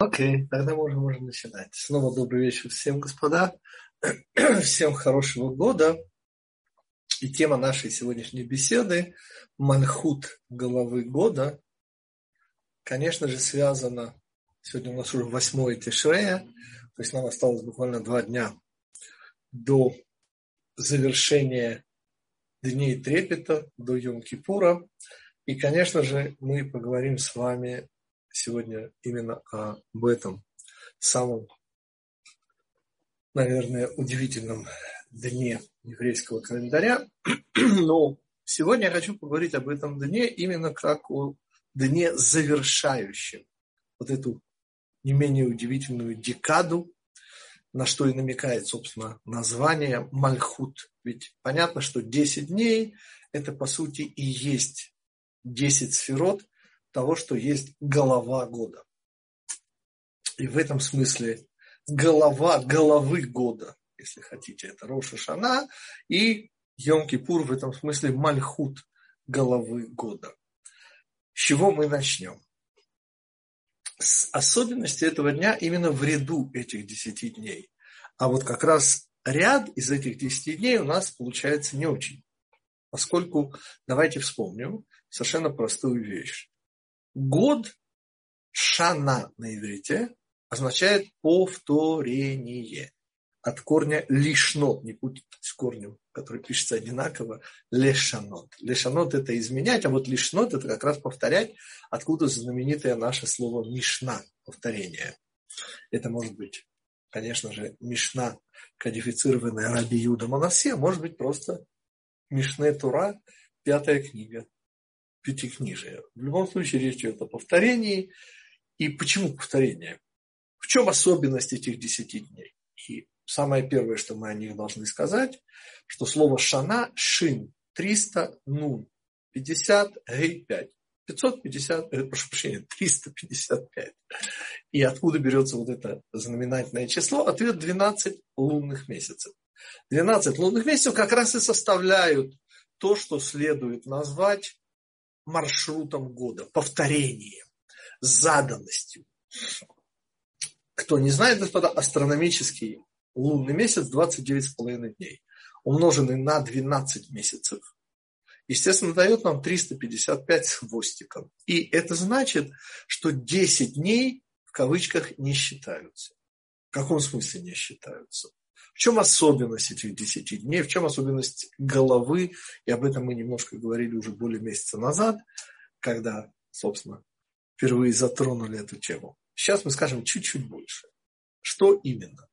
Окей, тогда можно, можно начинать. Снова добрый вечер всем, господа. Всем хорошего года. И тема нашей сегодняшней беседы – Мальхут головы года. Конечно же, связана, сегодня у нас уже 8 Тишрея, то есть нам осталось буквально два дня до завершения Дней Трепета, до Йом-Кипура. И, конечно же, мы поговорим с вами сегодня именно об этом самом, наверное, удивительном дне еврейского календаря. Но сегодня я хочу поговорить об этом дне именно как о дне завершающем вот эту не менее удивительную декаду, на что и намекает, собственно, название Мальхут. Ведь понятно, что 10 дней – это, по сути, и есть 10 сферот, того, что есть голова года. И в этом смысле голова головы года, если хотите, это Роша Шана, и Йом-Кипур в этом смысле Мальхут головы года. С чего мы начнем? С особенности этого дня именно в ряду этих десяти дней. А вот как раз ряд из этих десяти дней у нас получается не очень. Поскольку, давайте вспомним совершенно простую вещь. Год шана на иврите означает повторение. От корня лишнот, не путать с корнем, который пишется одинаково, лешанот. Лешанот это изменять, а вот лишнот это как раз повторять, откуда знаменитое наше слово мишна, повторение. Это может быть, конечно же, мишна, кодифицированная Раби Юда Манасе, может быть просто Мишне Тура, пятая книга пятикнижия. В любом случае речь идет о повторении. И почему повторение? В чем особенность этих десяти дней? И самое первое, что мы о них должны сказать, что слово шана, шин, 300, нун, 50, гей, 5. 550, э, прошу прощения, 355. И откуда берется вот это знаменательное число? Ответ 12 лунных месяцев. 12 лунных месяцев как раз и составляют то, что следует назвать маршрутом года, повторением, заданностью. Кто не знает, господа, астрономический лунный месяц 29,5 дней, умноженный на 12 месяцев, естественно, дает нам 355 с хвостиком. И это значит, что 10 дней в кавычках не считаются. В каком смысле не считаются? В чем особенность этих 10 дней, в чем особенность головы, и об этом мы немножко говорили уже более месяца назад, когда, собственно, впервые затронули эту тему. Сейчас мы скажем чуть-чуть больше. Что именно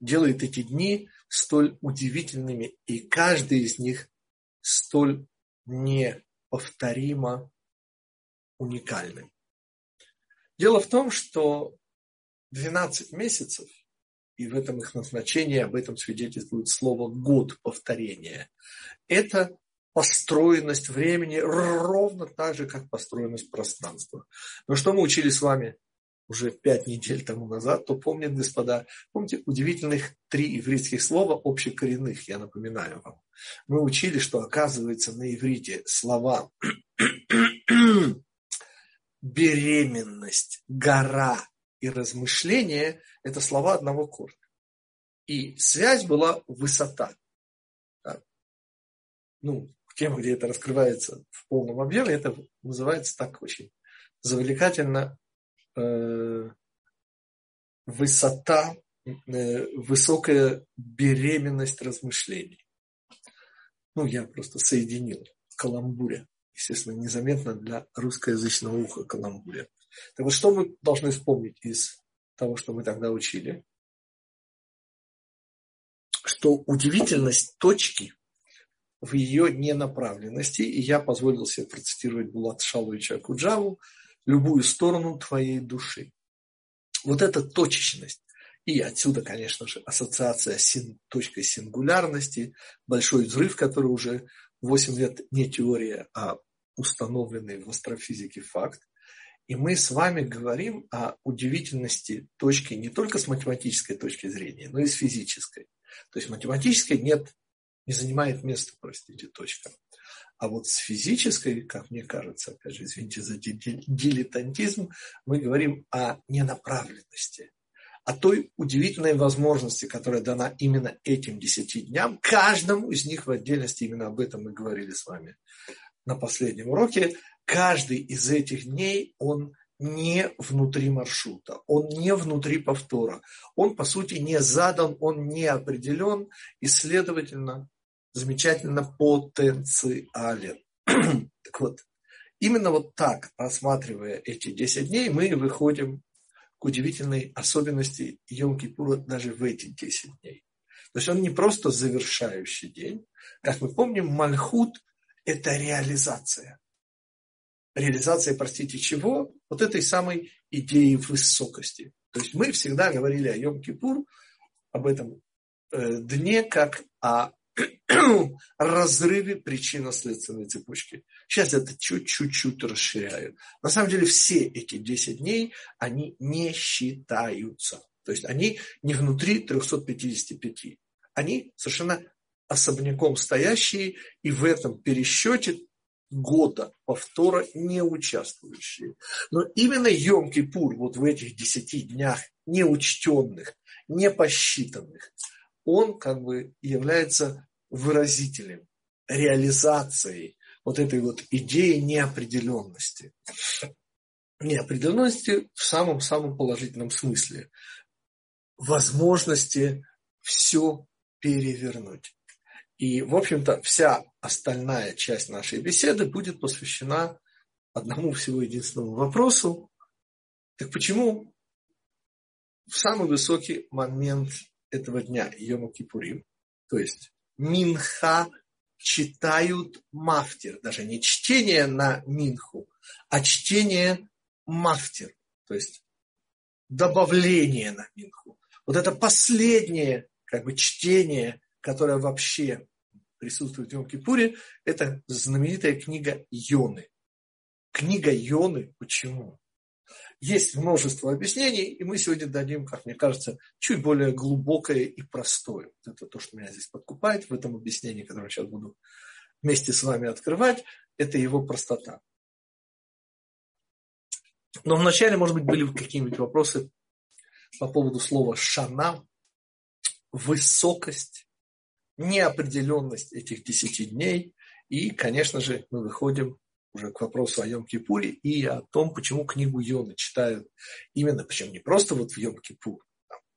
делает эти дни столь удивительными, и каждый из них столь неповторимо уникальным. Дело в том, что 12 месяцев – и в этом их назначении, об этом свидетельствует слово «год» повторения. Это построенность времени ровно так же, как построенность пространства. Но что мы учили с вами уже пять недель тому назад, то помнят, господа, помните удивительных три еврейских слова общекоренных, я напоминаю вам. Мы учили, что оказывается на иврите слова беременность, гора, и размышление – это слова одного корня. И связь была высота. Да. Ну, тема, где это раскрывается в полном объеме, это называется так очень завлекательно э, высота, э, высокая беременность размышлений. Ну, я просто соединил каламбуре. Естественно, незаметно для русскоязычного уха каламбуре. Так вот, что мы должны вспомнить из того, что мы тогда учили? Что удивительность точки в ее ненаправленности, и я позволил себе процитировать Булат Шаловича Куджаву, любую сторону твоей души. Вот эта точечность, и отсюда, конечно же, ассоциация с син, точкой сингулярности, большой взрыв, который уже 8 лет не теория, а установленный в астрофизике факт, и мы с вами говорим о удивительности точки не только с математической точки зрения, но и с физической. То есть математической нет, не занимает места, простите, точка. А вот с физической, как мне кажется, опять же, извините за дилетантизм, мы говорим о ненаправленности, о той удивительной возможности, которая дана именно этим десяти дням. Каждому из них в отдельности, именно об этом мы говорили с вами на последнем уроке, каждый из этих дней, он не внутри маршрута, он не внутри повтора, он по сути не задан, он не определен и, следовательно, замечательно потенциален. так вот, именно вот так, рассматривая эти 10 дней, мы выходим к удивительной особенности Йом-Кипура даже в эти 10 дней. То есть он не просто завершающий день. Как мы помним, Мальхут – это реализация реализация, простите, чего? Вот этой самой идеи высокости. То есть мы всегда говорили о Йом-Кипур, об этом э, дне, как о разрыве причинно-следственной цепочки. Сейчас это чуть-чуть расширяю. На самом деле все эти 10 дней, они не считаются. То есть они не внутри 355. Они совершенно особняком стоящие, и в этом пересчете года повтора не участвующие. Но именно Йом-Кипур вот в этих десяти днях неучтенных, не посчитанных, он как бы является выразителем, реализацией вот этой вот идеи неопределенности. Неопределенности в самом-самом положительном смысле. Возможности все перевернуть. И, в общем-то, вся остальная часть нашей беседы будет посвящена одному всего единственному вопросу. Так почему в самый высокий момент этого дня, Йома Кипурим, то есть Минха читают мафтир, даже не чтение на Минху, а чтение мафтир, то есть добавление на Минху. Вот это последнее как бы чтение, которое вообще присутствует в Йом-Кипуре, это знаменитая книга Йоны. Книга Йоны. Почему? Есть множество объяснений, и мы сегодня дадим, как мне кажется, чуть более глубокое и простое. Это то, что меня здесь подкупает в этом объяснении, которое сейчас буду вместе с вами открывать, это его простота. Но вначале, может быть, были какие-нибудь вопросы по поводу слова «шана», высокость, неопределенность этих десяти дней. И, конечно же, мы выходим уже к вопросу о Йом-Кипуре и о том, почему книгу Йоны читают именно, причем не просто вот в Йом-Кипур,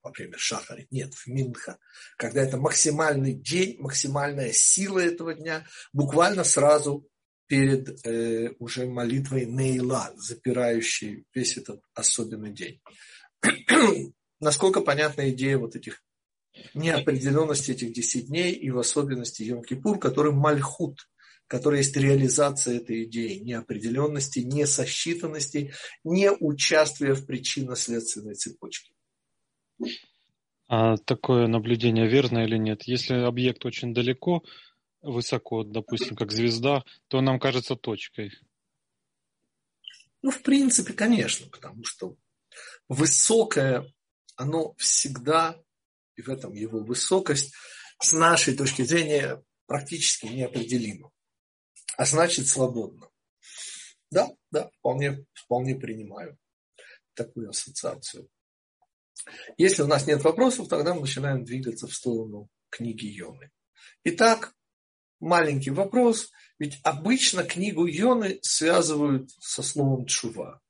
во время Шахари, нет, в Минха, когда это максимальный день, максимальная сила этого дня, буквально сразу перед э, уже молитвой Нейла, запирающей весь этот особенный день. Насколько понятна идея вот этих неопределенности этих 10 дней и в особенности Йом-Кипур, который мальхут, который есть реализация этой идеи неопределенности, несосчитанности, не участия в причинно-следственной цепочке. А такое наблюдение верно или нет? Если объект очень далеко, высоко, допустим, как звезда, то нам кажется точкой. Ну, в принципе, конечно, потому что высокое, оно всегда и в этом его высокость, с нашей точки зрения практически неопределима. А значит, свободно. Да, да, вполне, вполне принимаю такую ассоциацию. Если у нас нет вопросов, тогда мы начинаем двигаться в сторону книги Йоны. Итак, маленький вопрос. Ведь обычно книгу Йоны связывают со словом чува.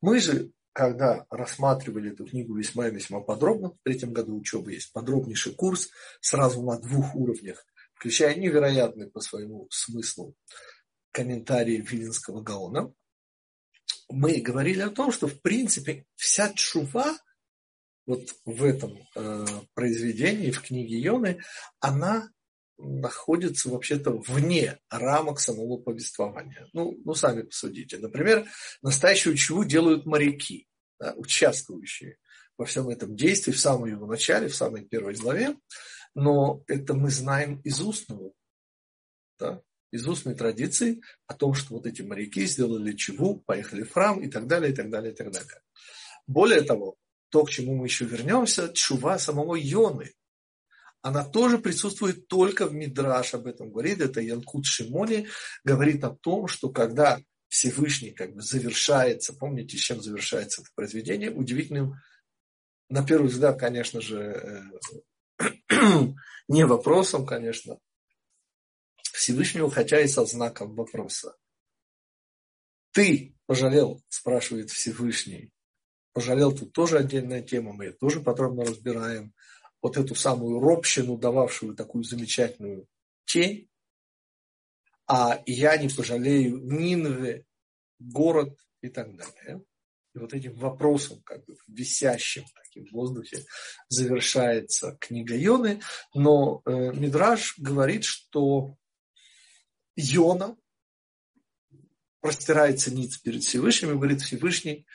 Мы же когда рассматривали эту книгу весьма и весьма подробно, в третьем году учебы есть подробнейший курс сразу на двух уровнях, включая невероятный по своему смыслу комментарии Вилинского Гаона, мы говорили о том, что в принципе вся чува вот в этом э, произведении, в книге Йоны, она находится вообще-то вне рамок самого повествования. Ну, ну, сами посудите. Например, настоящую чего делают моряки, да, участвующие во всем этом действии в самом его начале, в самой первой главе. Но это мы знаем из устного, да, из устной традиции о том, что вот эти моряки сделали чего, поехали в храм и так далее, и так далее, и так далее. Более того, то, к чему мы еще вернемся, чува самого Йоны, она тоже присутствует только в Мидраш, об этом говорит, это Янкут Шимони, говорит о том, что когда Всевышний как бы завершается, помните, чем завершается это произведение, удивительным, на первый взгляд, конечно же, э, не вопросом, конечно, Всевышнего, хотя и со знаком вопроса. Ты пожалел, спрашивает Всевышний. Пожалел тут тоже отдельная тема, мы ее тоже подробно разбираем вот эту самую робщину, дававшую такую замечательную тень, а я не пожалею Нинве, город и так далее. И вот этим вопросом, как бы висящим таким в воздухе, завершается книга Йоны. Но э, Мидраж говорит, что Йона простирается ниц перед Всевышним и говорит Всевышний,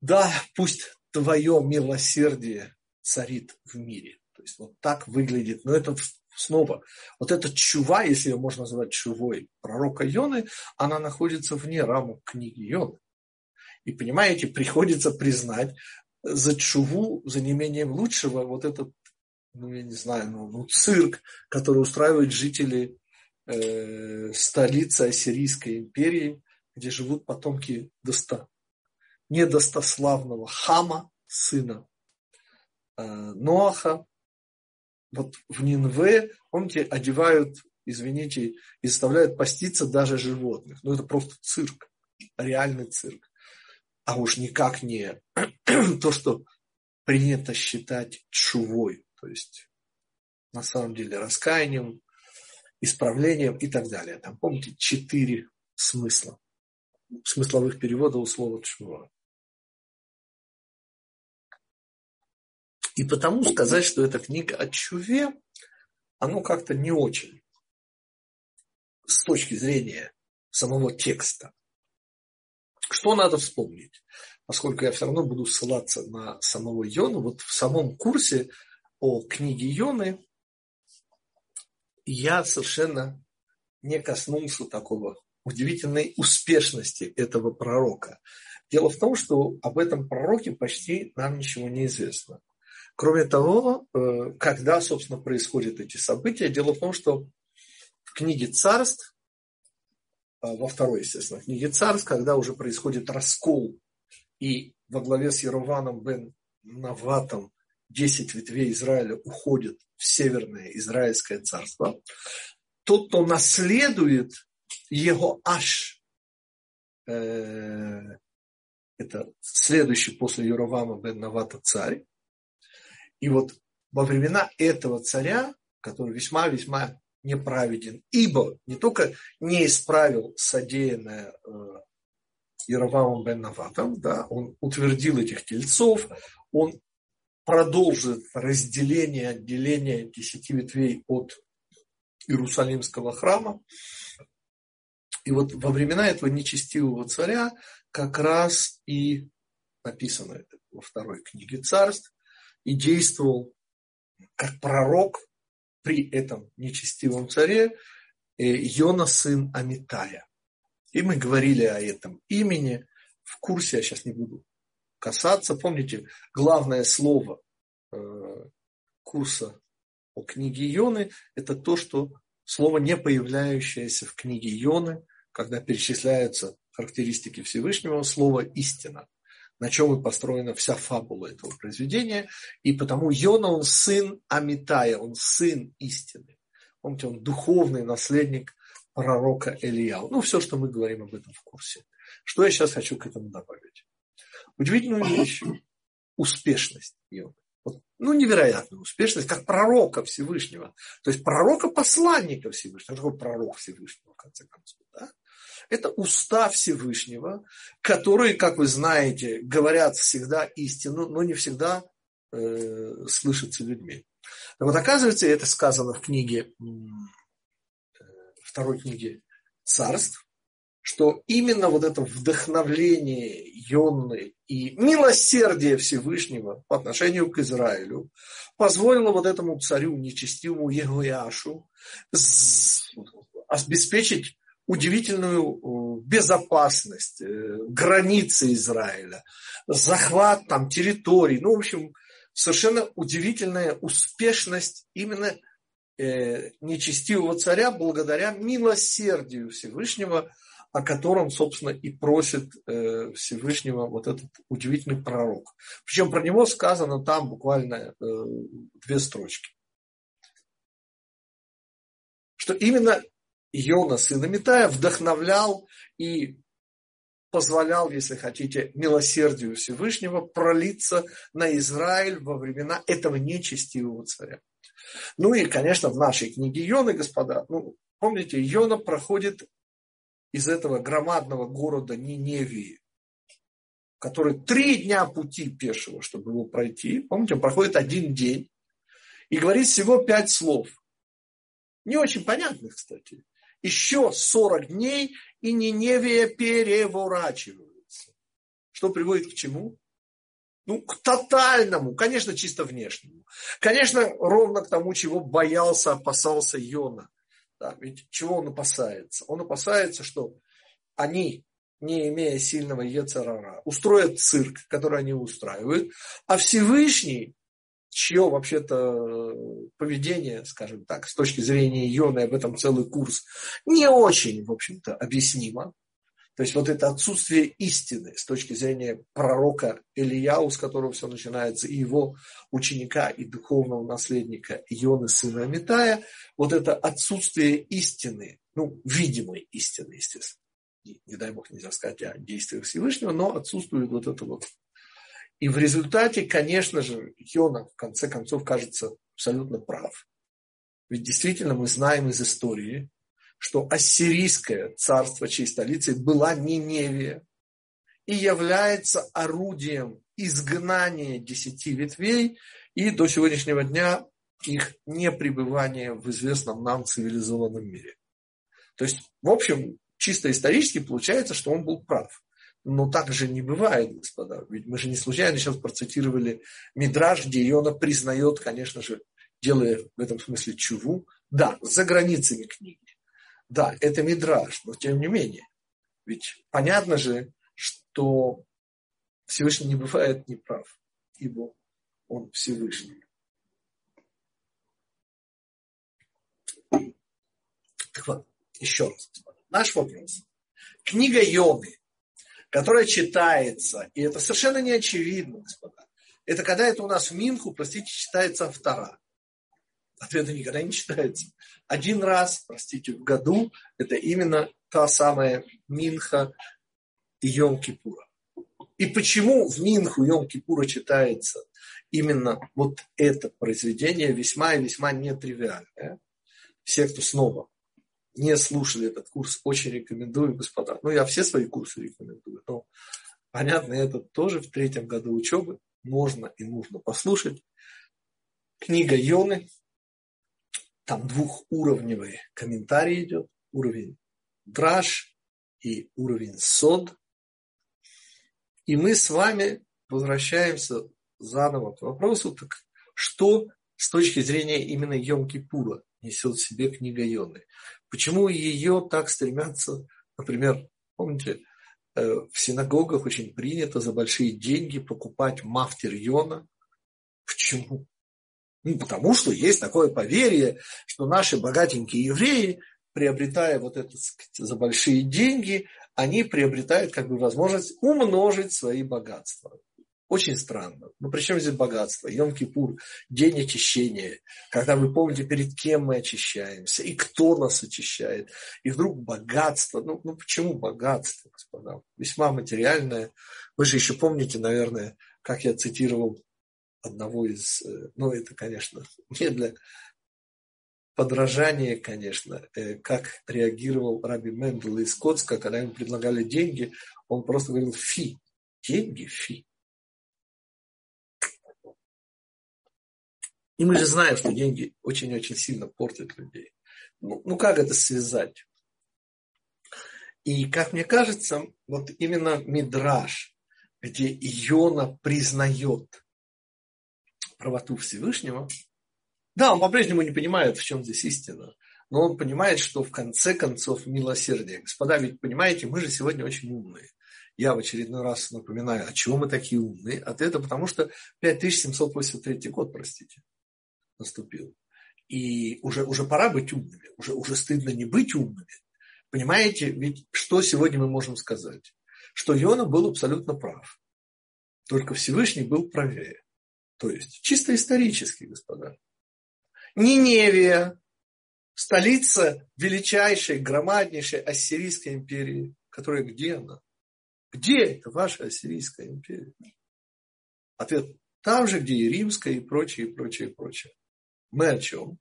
да, пусть твое милосердие царит в мире. То есть вот так выглядит. Но это снова, вот эта чува, если ее можно назвать чувой пророка Йоны, она находится вне рамок книги Йоны. И понимаете, приходится признать за чуву, за неимением лучшего, вот этот, ну я не знаю, ну, ну цирк, который устраивают жители э, столицы Ассирийской империи, где живут потомки доста, недостославного Хама, сына Э, Ноаха, вот в Нинве, помните, одевают, извините, и заставляют поститься даже животных. Ну, это просто цирк, реальный цирк. А уж никак не то, что принято считать чувой, то есть на самом деле раскаянием, исправлением и так далее. Там, помните, четыре смысла, смысловых переводов у слова чува. И потому сказать, что эта книга о чуве, оно как-то не очень с точки зрения самого текста. Что надо вспомнить? Поскольку я все равно буду ссылаться на самого Йону, вот в самом курсе о книге Йоны я совершенно не коснулся такого удивительной успешности этого пророка. Дело в том, что об этом пророке почти нам ничего не известно. Кроме того, э, когда, собственно, происходят эти события, дело в том, что в книге царств, э, во второй, естественно, книге царств, когда уже происходит раскол, и во главе с Ерованом бен Наватом 10 ветвей Израиля уходят в северное Израильское царство, тот, кто наследует его аж, э, это следующий после Еровама бен Навата царь, и вот во времена этого царя, который весьма-весьма неправеден, ибо не только не исправил содеянное э, Яровамом бен Наватом, да, он утвердил этих тельцов, он продолжит разделение, отделение десяти ветвей от Иерусалимского храма. И вот во времена этого нечестивого царя как раз и написано во второй книге царств, и действовал как пророк при этом нечестивом царе Йона, сын Амитая. И мы говорили о этом имени в курсе, я сейчас не буду касаться. Помните, главное слово э, курса о книге Йоны – это то, что слово, не появляющееся в книге Йоны, когда перечисляются характеристики Всевышнего, слово «истина» на чем и построена вся фабула этого произведения. И потому Йона, он сын Амитая, он сын истины. Помните, он духовный наследник пророка Элияу. Ну, все, что мы говорим об этом в курсе. Что я сейчас хочу к этому добавить? Удивительную вещь. Успешность Йона. Вот, ну, невероятная успешность, как пророка Всевышнего. То есть пророка-посланника Всевышнего. Что такое пророк Всевышнего, в конце концов? Да? Это уста Всевышнего, которые, как вы знаете, говорят всегда истину, но не всегда э, слышатся людьми. Так вот, оказывается, это сказано в книге, э, второй книге царств, что именно вот это вдохновление Йонны и милосердие Всевышнего по отношению к Израилю позволило вот этому царю, нечестивому Егояшу, обеспечить удивительную безопасность, э, границы Израиля, захват там территорий, ну, в общем, совершенно удивительная успешность именно э, нечестивого царя благодаря милосердию Всевышнего, о котором, собственно, и просит э, Всевышнего вот этот удивительный пророк. Причем про него сказано там буквально э, две строчки. Что именно Иона, сын Амитая, вдохновлял и позволял, если хотите, милосердию Всевышнего пролиться на Израиль во времена этого нечестивого царя. Ну и, конечно, в нашей книге Йоны, господа, ну, помните, Йона проходит из этого громадного города Ниневии, который три дня пути пешего, чтобы его пройти. Помните, он проходит один день и говорит всего пять слов. Не очень понятных, кстати. Еще 40 дней, и Ниневия переворачивается. Что приводит к чему? Ну, к тотальному, конечно, чисто внешнему. Конечно, ровно к тому, чего боялся, опасался Йона. Да, ведь чего он опасается? Он опасается, что они, не имея сильного Ецарара, устроят цирк, который они устраивают, а Всевышний, чье вообще-то поведение, скажем так, с точки зрения Йоны, об этом целый курс, не очень, в общем-то, объяснимо. То есть вот это отсутствие истины с точки зрения пророка Ильяу, с которого все начинается, и его ученика и духовного наследника Ионы, сына Амитая, вот это отсутствие истины, ну, видимой истины, естественно. Не, не дай бог нельзя сказать о действиях Всевышнего, но отсутствует вот это вот. И в результате, конечно же, Йона в конце концов кажется абсолютно прав. Ведь действительно мы знаем из истории, что ассирийское царство, чьей столицей была Ниневия, и является орудием изгнания десяти ветвей и до сегодняшнего дня их непребывания в известном нам цивилизованном мире. То есть, в общем, чисто исторически получается, что он был прав. Но так же не бывает, господа. Ведь мы же не случайно сейчас процитировали Мидраж, где Иона признает, конечно же, делая в этом смысле чуву, да, за границами книги. Да, это мидраж, но тем не менее. Ведь понятно же, что Всевышний не бывает неправ, ибо он Всевышний. Так вот, еще раз. Наш вопрос. Книга Йоны, которая читается, и это совершенно не очевидно, господа, это когда это у нас в Минху, простите, читается втора. Ответа никогда не читается. Один раз, простите, в году это именно та самая Минха и Йом-Кипура. И почему в Минху Йом-Кипура читается именно вот это произведение весьма и весьма нетривиальное. Все, кто снова не слушали этот курс, очень рекомендую, господа. Ну, я все свои курсы рекомендую, но, понятно, это тоже в третьем году учебы можно и нужно послушать. Книга Йоны, там двухуровневый комментарий идет, уровень драж и уровень сод. И мы с вами возвращаемся заново к вопросу, так что с точки зрения именно Йом-Кипура несет в себе книга Йоны? Почему ее так стремятся, например, помните, э, в синагогах очень принято за большие деньги покупать мафтер Йона. Почему? Ну, потому что есть такое поверье, что наши богатенькие евреи, приобретая вот это сказать, за большие деньги, они приобретают как бы возможность умножить свои богатства. Очень странно. Ну, при чем здесь богатство? Йом-Кипур, день очищения. Когда вы помните, перед кем мы очищаемся и кто нас очищает. И вдруг богатство. Ну, ну почему богатство, господа? Весьма материальное. Вы же еще помните, наверное, как я цитировал одного из, э, ну это, конечно, не для подражания, конечно, э, как реагировал Раби Мендел из Коцка, когда ему предлагали деньги, он просто говорил фи, деньги фи. И мы же знаем, что деньги очень-очень сильно портят людей. Ну, ну как это связать? И как мне кажется, вот именно Мидраж, где Иона признает правоту Всевышнего. Да, он по-прежнему не понимает, в чем здесь истина, но он понимает, что в конце концов милосердие. Господа, ведь понимаете, мы же сегодня очень умные. я в очередной раз напоминаю, а чего мы такие умные? Ответ потому что 5783 год, простите, наступил. И уже, уже пора быть умными, уже, уже стыдно не быть умными. Понимаете, ведь что сегодня мы можем сказать? Что Иона был абсолютно прав. Только Всевышний был правее. То есть, чисто исторически, господа. Ниневия, столица величайшей, громаднейшей ассирийской империи, которая где она? Где это ваша Ассирийская империя? Ответ там же, где и Римская, и прочее, и прочее, и прочее. Мы о чем?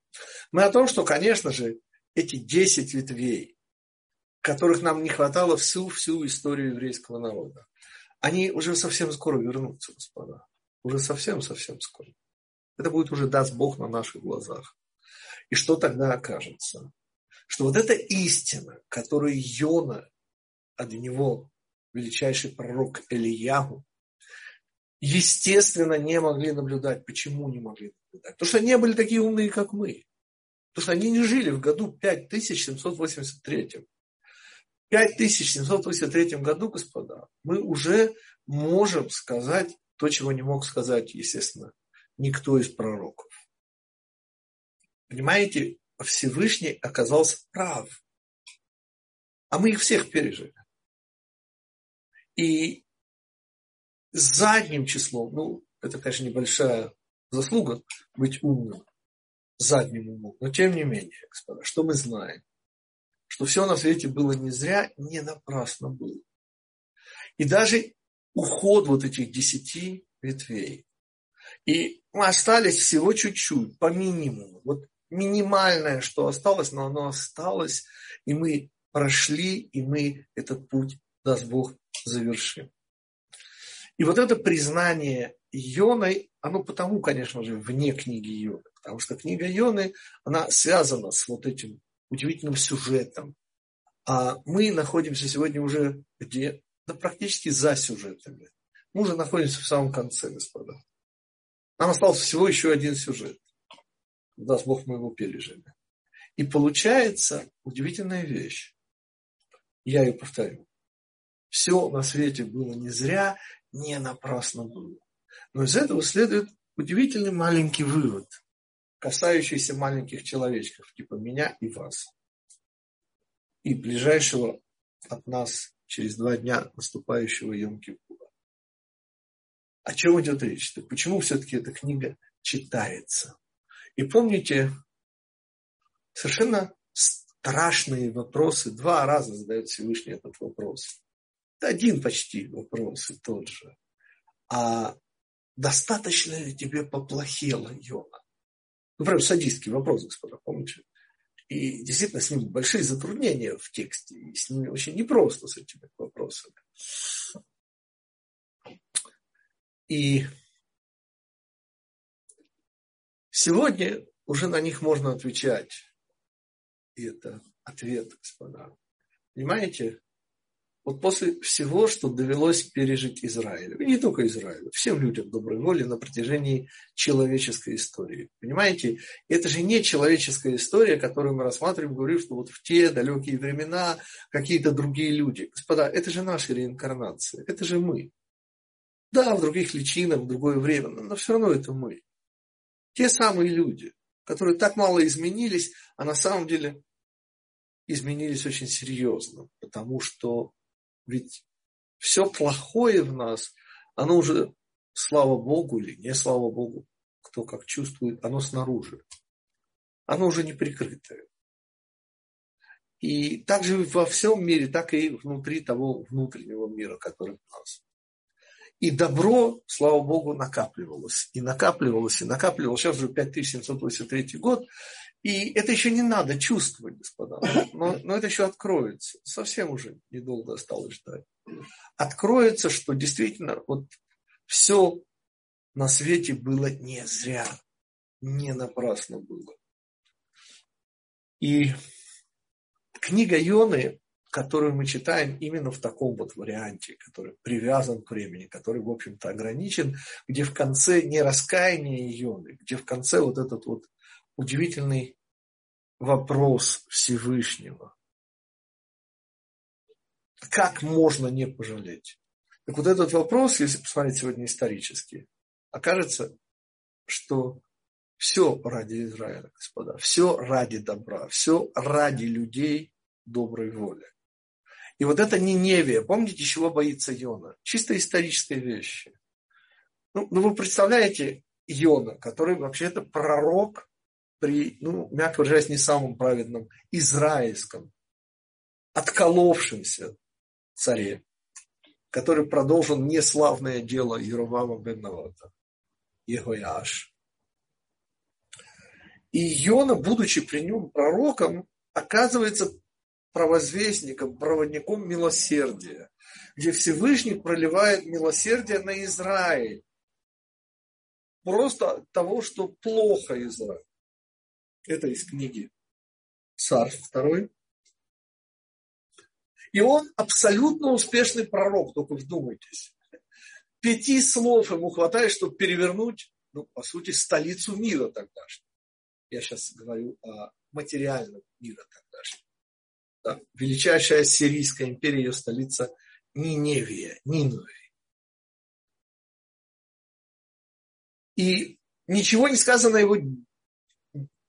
Мы о том, что, конечно же, эти десять ветвей, которых нам не хватало всю-всю историю еврейского народа, они уже совсем скоро вернутся, господа. Уже совсем-совсем скоро. Это будет уже, даст Бог, на наших глазах. И что тогда окажется? Что вот эта истина, которую Йона от него величайший пророк Ильягу, естественно, не могли наблюдать. Почему не могли? Потому что они были такие умные, как мы. Потому что они не жили в году 5783. В 5783 году, господа, мы уже можем сказать то, чего не мог сказать, естественно, никто из пророков. Понимаете, Всевышний оказался прав. А мы их всех пережили. И задним числом, ну, это, конечно, небольшая заслуга быть умным, задним умом, но тем не менее, господа, что мы знаем? Что все на свете было не зря, не напрасно было. И даже уход вот этих десяти ветвей. И мы остались всего чуть-чуть, по минимуму. Вот минимальное, что осталось, но оно осталось, и мы прошли, и мы этот путь, даст Бог, завершим. И вот это признание Йоной, оно потому, конечно же, вне книги Йоны. Потому что книга Йоны, она связана с вот этим удивительным сюжетом. А мы находимся сегодня уже где? Да практически за сюжетами. Мы уже находимся в самом конце, господа. Нам остался всего еще один сюжет. Даст Бог, мы его пережили. И получается удивительная вещь. Я ее повторю. Все на свете было не зря, не напрасно было. Но из этого следует удивительный маленький вывод, касающийся маленьких человечков, типа меня и вас. И ближайшего от нас через два дня наступающего Йом-Кипура. О чем идет речь? -то? Почему все-таки эта книга читается? И помните, совершенно страшные вопросы. Два раза задает Всевышний этот вопрос один почти вопрос и тот же. А достаточно ли тебе поплохело, Йона? Ну, прям садистский вопрос, господа, помните? И действительно с ним большие затруднения в тексте. И с ними очень непросто с этими вопросами. И сегодня уже на них можно отвечать. И это ответ, господа. Понимаете, вот после всего, что довелось пережить Израилю, и не только Израилю, всем людям доброй воли на протяжении человеческой истории. Понимаете, это же не человеческая история, которую мы рассматриваем, говорим, что вот в те далекие времена какие-то другие люди. Господа, это же наша реинкарнация, это же мы. Да, в других личинах, в другое время, но все равно это мы. Те самые люди, которые так мало изменились, а на самом деле изменились очень серьезно, потому что ведь все плохое в нас, оно уже, слава Богу или не слава Богу, кто как чувствует, оно снаружи. Оно уже не прикрытое. И также во всем мире, так и внутри того внутреннего мира, который в нас. И добро, слава Богу, накапливалось. И накапливалось, и накапливалось. Сейчас уже 5783 год. И это еще не надо чувствовать, господа. Но, но это еще откроется. Совсем уже недолго осталось ждать. Откроется, что действительно вот все на свете было не зря. Не напрасно было. И книга Йоны, которую мы читаем именно в таком вот варианте, который привязан к времени, который, в общем-то, ограничен, где в конце не раскаяние Йоны, где в конце вот этот вот удивительный вопрос Всевышнего. Как можно не пожалеть? Так вот этот вопрос, если посмотреть сегодня исторически, окажется, что все ради Израиля, господа, все ради добра, все ради людей доброй воли. И вот это Ниневия, помните, чего боится Йона? Чисто исторические вещи. Ну, ну вы представляете Йона, который вообще-то пророк при, ну, мягко выражаясь, не самом праведном израильском, отколовшемся царе, который продолжил неславное дело Еровама бен Навата, Егояш. И Йона, будучи при нем пророком, оказывается провозвестником, проводником милосердия, где Всевышний проливает милосердие на Израиль. Просто того, что плохо Израиль. Это из книги Царств второй. И он абсолютно успешный пророк, только вдумайтесь. Пяти слов ему хватает, чтобы перевернуть, ну, по сути, столицу мира тогдашнего. Я сейчас говорю о материальном мире тогдашнем. Да? Величайшая Сирийская империя, ее столица Ниневия, Нинве. И ничего не сказано о его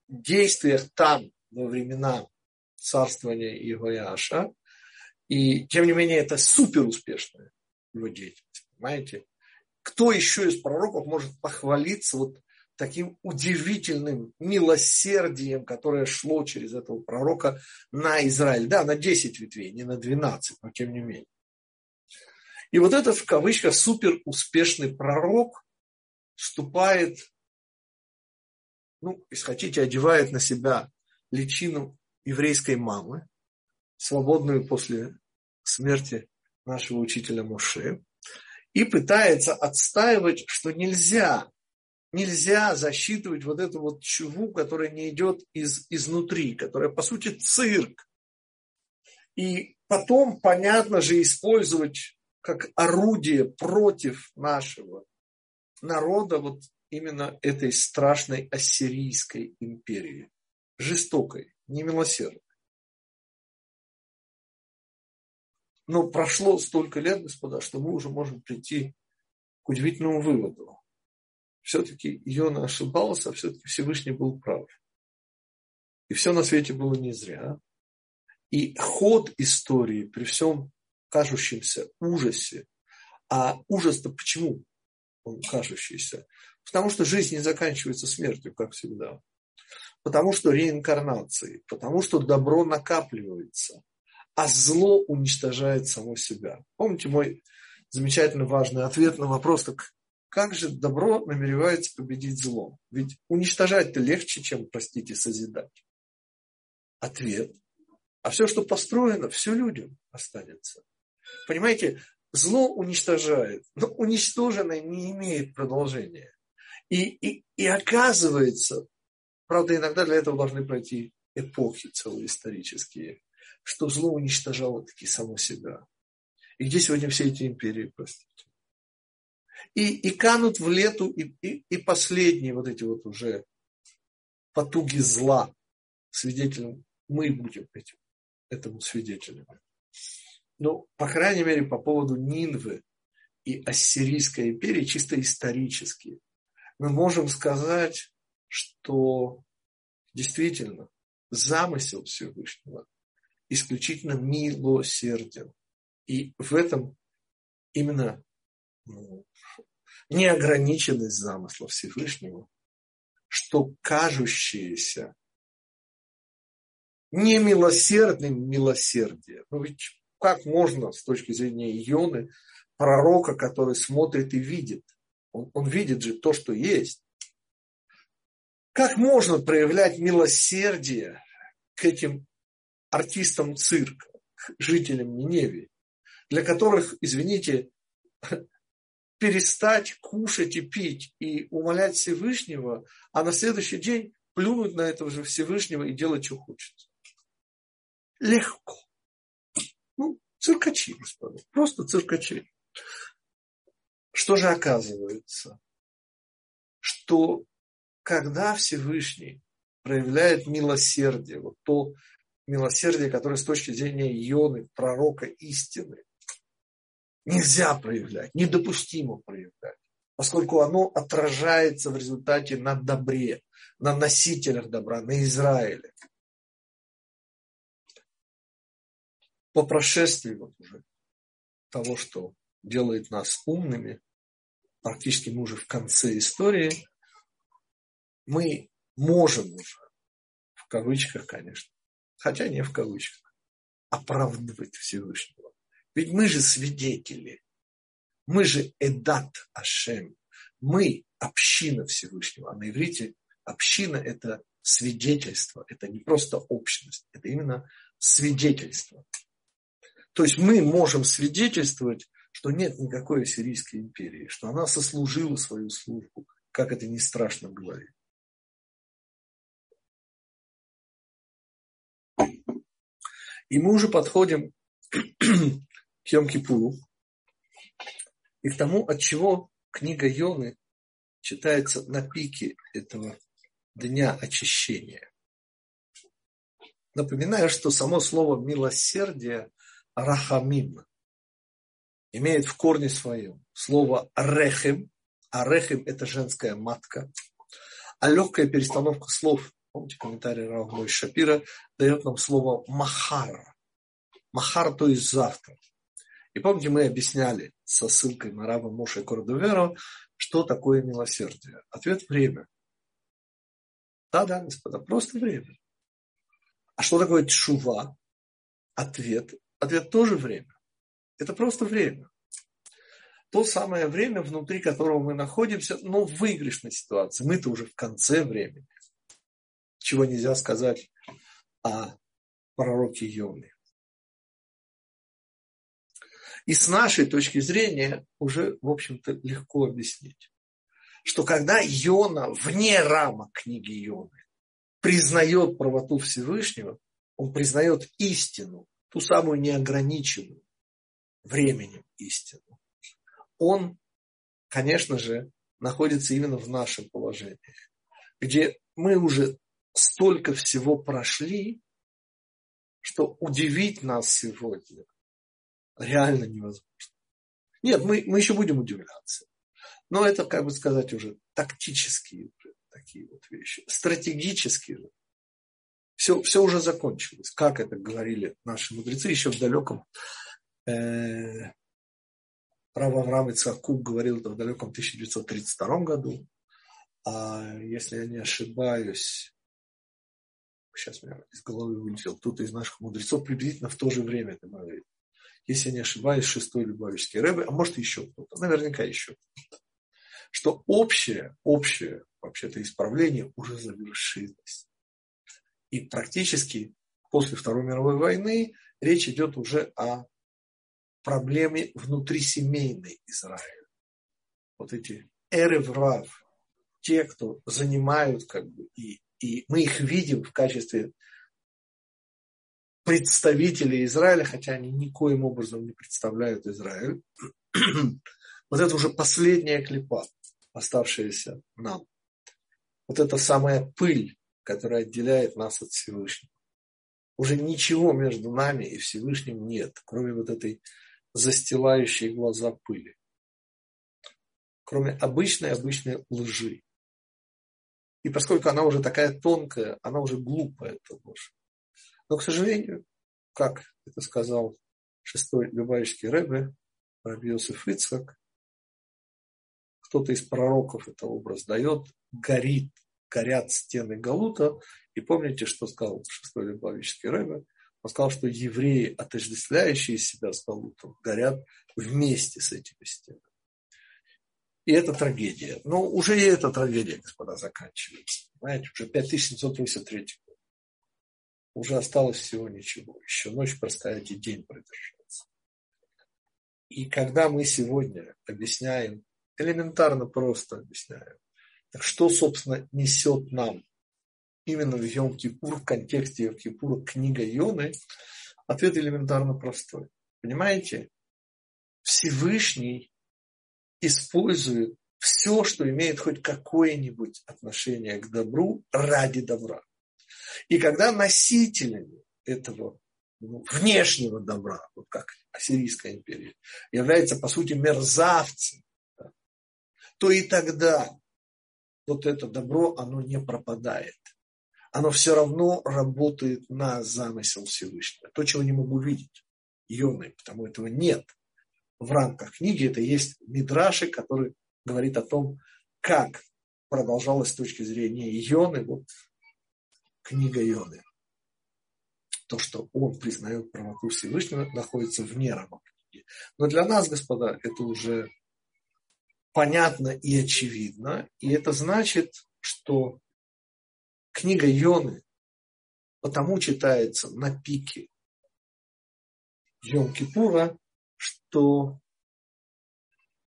действиях там, во времена царствования Иояша. И, тем не менее, это супер успешная его деятельность. Понимаете? Кто еще из пророков может похвалиться вот таким удивительным милосердием, которое шло через этого пророка на Израиль. Да, на 10 ветвей, не на 12, но тем не менее. И вот этот, в кавычках, супер успешный пророк вступает, ну, если хотите, одевает на себя личину еврейской мамы, свободную после смерти нашего учителя Муше, и пытается отстаивать, что нельзя нельзя засчитывать вот эту вот чуву, которая не идет из, изнутри, которая, по сути, цирк. И потом, понятно же, использовать как орудие против нашего народа вот именно этой страшной ассирийской империи. Жестокой, немилосердной. Но прошло столько лет, господа, что мы уже можем прийти к удивительному выводу все-таки Иона ошибался, а все-таки Всевышний был прав. И все на свете было не зря. И ход истории при всем кажущемся ужасе, а ужас-то почему он кажущийся? Потому что жизнь не заканчивается смертью, как всегда. Потому что реинкарнацией, потому что добро накапливается, а зло уничтожает само себя. Помните мой замечательно важный ответ на вопрос, так как же добро намеревается победить зло? Ведь уничтожать-то легче, чем, простите, созидать. Ответ. А все, что построено, все людям останется. Понимаете, зло уничтожает, но уничтоженное не имеет продолжения. И, и, и оказывается, правда, иногда для этого должны пройти эпохи целые исторические, что зло уничтожало таки само себя. И где сегодня все эти империи, простите? и, и канут в лету и, и, и последние вот эти вот уже потуги зла. Свидетелем мы будем этим, этому свидетелем. Ну, по крайней мере, по поводу Нинвы и Ассирийской империи, чисто исторически, мы можем сказать, что действительно замысел Всевышнего исключительно милосерден. И в этом именно ну, неограниченность замысла Всевышнего, что кажущееся немилосердным милосердие. Ну ведь как можно с точки зрения Ионы, пророка, который смотрит и видит, он, он видит же то, что есть. Как можно проявлять милосердие к этим артистам цирка, к жителям Ниневии, для которых, извините, перестать кушать и пить и умолять Всевышнего, а на следующий день плюнуть на этого же Всевышнего и делать, что хочется. Легко. Ну, циркачи, господа. Просто циркачи. Что же оказывается? Что когда Всевышний проявляет милосердие, вот то милосердие, которое с точки зрения Ионы, пророка истины, нельзя проявлять, недопустимо проявлять, поскольку оно отражается в результате на добре, на носителях добра, на Израиле. По прошествии вот уже того, что делает нас умными, практически мы уже в конце истории, мы можем уже, в кавычках, конечно, хотя не в кавычках, оправдывать Всевышнего. Ведь мы же свидетели, мы же Эдат Ашем, мы община Всевышнего, а на иврите община – это свидетельство, это не просто общность, это именно свидетельство. То есть мы можем свидетельствовать, что нет никакой Ассирийской империи, что она сослужила свою службу, как это не страшно говорить. И мы уже подходим к Йом-Кипуру и к тому, от чего книга Йоны читается на пике этого дня очищения. Напоминаю, что само слово милосердие рахамим имеет в корне своем слово рехем, а рехем это женская матка, а легкая перестановка слов, помните комментарий Равмой Шапира, дает нам слово махар. Махар, то есть завтра. И помните, мы объясняли со ссылкой на Рава Моше Кордуверо, что такое милосердие. Ответ – время. Да-да, господа, просто время. А что такое чува? Ответ. Ответ тоже время. Это просто время. То самое время, внутри которого мы находимся, но в выигрышной ситуации. Мы-то уже в конце времени. Чего нельзя сказать о пророке Йоне. И с нашей точки зрения уже, в общем-то, легко объяснить, что когда Йона вне рамок книги Йоны признает правоту Всевышнего, он признает истину, ту самую неограниченную временем истину. Он, конечно же, находится именно в нашем положении, где мы уже столько всего прошли, что удивить нас сегодня реально невозможно. Нет, мы, мы еще будем удивляться. Но это, как бы сказать, уже тактические такие вот вещи. Стратегические же. Все, все уже закончилось. Как это говорили наши мудрецы еще в далеком э, Рав Авраам Ицхакуб говорил это в далеком 1932 году. А если я не ошибаюсь, сейчас меня из головы вылетел, кто-то из наших мудрецов приблизительно в то же время это говорит если я не ошибаюсь, шестой Любавичский Рэбе, а может еще кто-то, наверняка еще кто-то, что общее, общее вообще-то исправление уже завершилось. И практически после Второй мировой войны речь идет уже о проблеме внутрисемейной Израиля. Вот эти эреврав, те, кто занимают как бы, и, и мы их видим в качестве представители Израиля, хотя они никоим образом не представляют Израиль. Вот это уже последняя клепа, оставшаяся нам. Вот это самая пыль, которая отделяет нас от Всевышнего. Уже ничего между нами и Всевышним нет, кроме вот этой застилающей глаза пыли. Кроме обычной, обычной лжи. И поскольку она уже такая тонкая, она уже глупая, эта ложь. Но, к сожалению, как это сказал шестой Любавичский Рэбе, Рабиосиф Ицхак, кто-то из пророков это образ дает, горит, горят стены Галута. И помните, что сказал шестой Любавичский Рэбе? Он сказал, что евреи, отождествляющие себя с Галутом, горят вместе с этими стенами. И это трагедия. Но уже и эта трагедия, господа, заканчивается. Понимаете, уже 5783 уже осталось всего ничего. Еще ночь простоять и день продержаться. И когда мы сегодня объясняем, элементарно просто объясняем, так что, собственно, несет нам именно в Йом-Кипур, в контексте Йом-Кипура книга Йоны, ответ элементарно простой. Понимаете? Всевышний использует все, что имеет хоть какое-нибудь отношение к добру ради добра. И когда носителями этого ну, внешнего добра, вот как Ассирийская империя, является, по сути, мерзавцем, то и тогда вот это добро, оно не пропадает. Оно все равно работает на замысел Всевышнего. То, чего не могу видеть. Йоны, потому этого нет. В рамках книги это есть Мидраши, который говорит о том, как продолжалась с точки зрения Йоны, вот книга Йоны. То, что он признает правоту Всевышнего, находится вне рамок книги. Но для нас, господа, это уже понятно и очевидно. И это значит, что книга Йоны потому читается на пике Йом-Кипура, что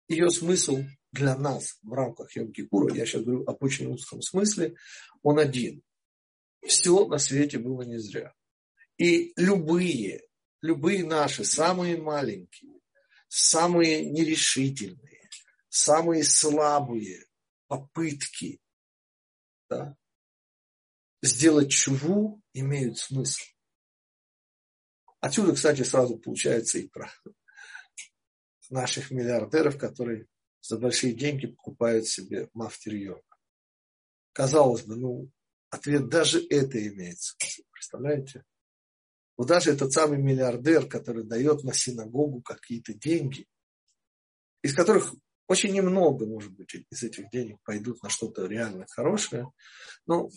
ее смысл для нас в рамках Йом-Кипура, я сейчас говорю об очень узком смысле, он один. Все на свете было не зря. И любые, любые наши, самые маленькие, самые нерешительные, самые слабые попытки да, сделать чуву имеют смысл. Отсюда, кстати, сразу получается и про наших миллиардеров, которые за большие деньги покупают себе мафтерьон. Казалось бы, ну, ответ даже это имеет смысл. Представляете? Вот даже этот самый миллиардер, который дает на синагогу какие-то деньги, из которых очень немного, может быть, из этих денег пойдут на что-то реально хорошее, но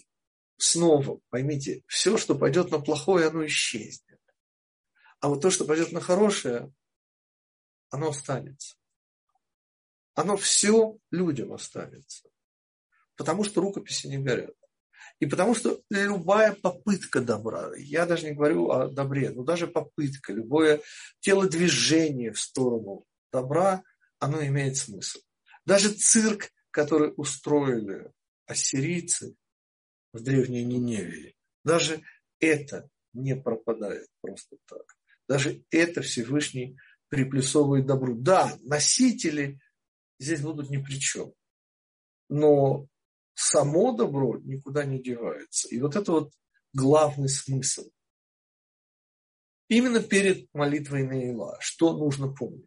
снова, поймите, все, что пойдет на плохое, оно исчезнет. А вот то, что пойдет на хорошее, оно останется. Оно все людям останется. Потому что рукописи не горят. И потому что любая попытка добра, я даже не говорю о добре, но даже попытка, любое телодвижение в сторону добра, оно имеет смысл. Даже цирк, который устроили ассирийцы, в древней Ниневии. Даже это не пропадает просто так. Даже это Всевышний приплюсовывает добру. Да, носители здесь будут ни при чем. Но само добро никуда не девается. И вот это вот главный смысл. Именно перед молитвой Наила, что нужно помнить?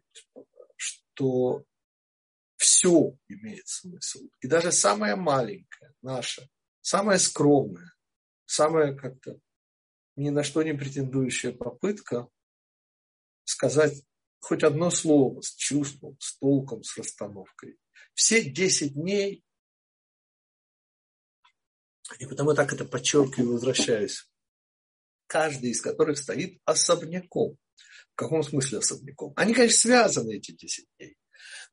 Что все имеет смысл. И даже самое маленькое, наше, самая скромная, самая как-то ни на что не претендующая попытка сказать хоть одно слово с чувством, с толком, с расстановкой. Все 10 дней, и потому так это подчеркиваю возвращаюсь, каждый из которых стоит особняком. В каком смысле особняком? Они, конечно, связаны, эти 10 дней.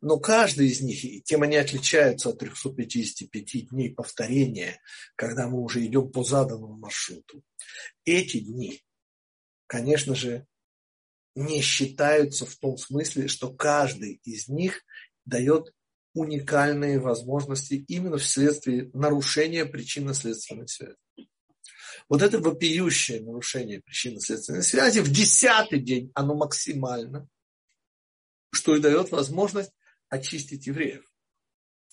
Но каждый из них, тем они отличаются от 355 дней повторения, когда мы уже идем по заданному маршруту. Эти дни, конечно же, не считаются в том смысле, что каждый из них дает уникальные возможности именно вследствие нарушения причинно-следственной связи. Вот это вопиющее нарушение причинно-следственной связи в десятый день, оно максимально, что и дает возможность очистить евреев.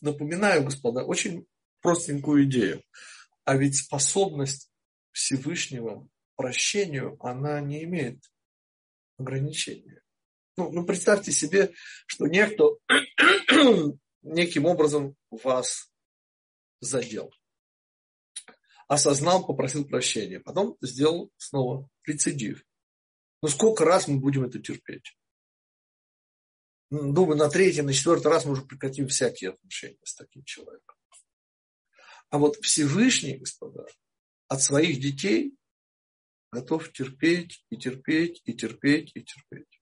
Напоминаю, господа, очень простенькую идею. А ведь способность Всевышнего прощению, она не имеет ограничения. Ну, ну представьте себе, что некто неким образом вас задел. Осознал, попросил прощения. Потом сделал снова рецидив. Ну сколько раз мы будем это терпеть? Думаю, на третий, на четвертый раз мы уже прекратим всякие отношения с таким человеком. А вот Всевышний, господа, от своих детей готов терпеть и терпеть и терпеть и терпеть.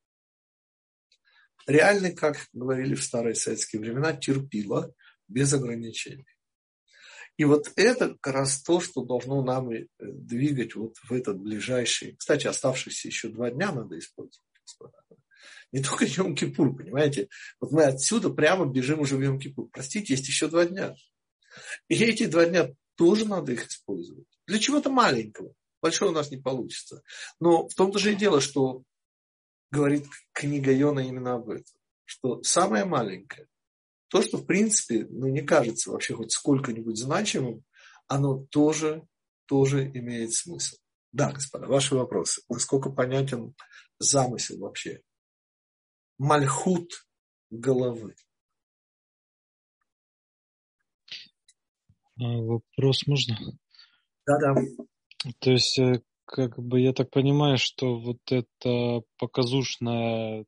Реальный, как говорили в старые советские времена, терпила без ограничений. И вот это как раз то, что должно нам э, двигать вот в этот ближайший, кстати, оставшиеся еще два дня надо использовать, господа. Не только Йом-Кипур, понимаете? Вот мы отсюда прямо бежим уже в Йом-Кипур. Простите, есть еще два дня. И эти два дня тоже надо их использовать. Для чего-то маленького. Большого у нас не получится. Но в том-то же и дело, что говорит книга Йона именно об этом. Что самое маленькое, то, что в принципе ну, не кажется вообще хоть сколько-нибудь значимым, оно тоже, тоже имеет смысл. Да, господа, ваши вопросы. Насколько понятен замысел вообще? Мальхут головы. А, вопрос можно? Да-да. То есть, э, как бы я так понимаю, что вот это показушное,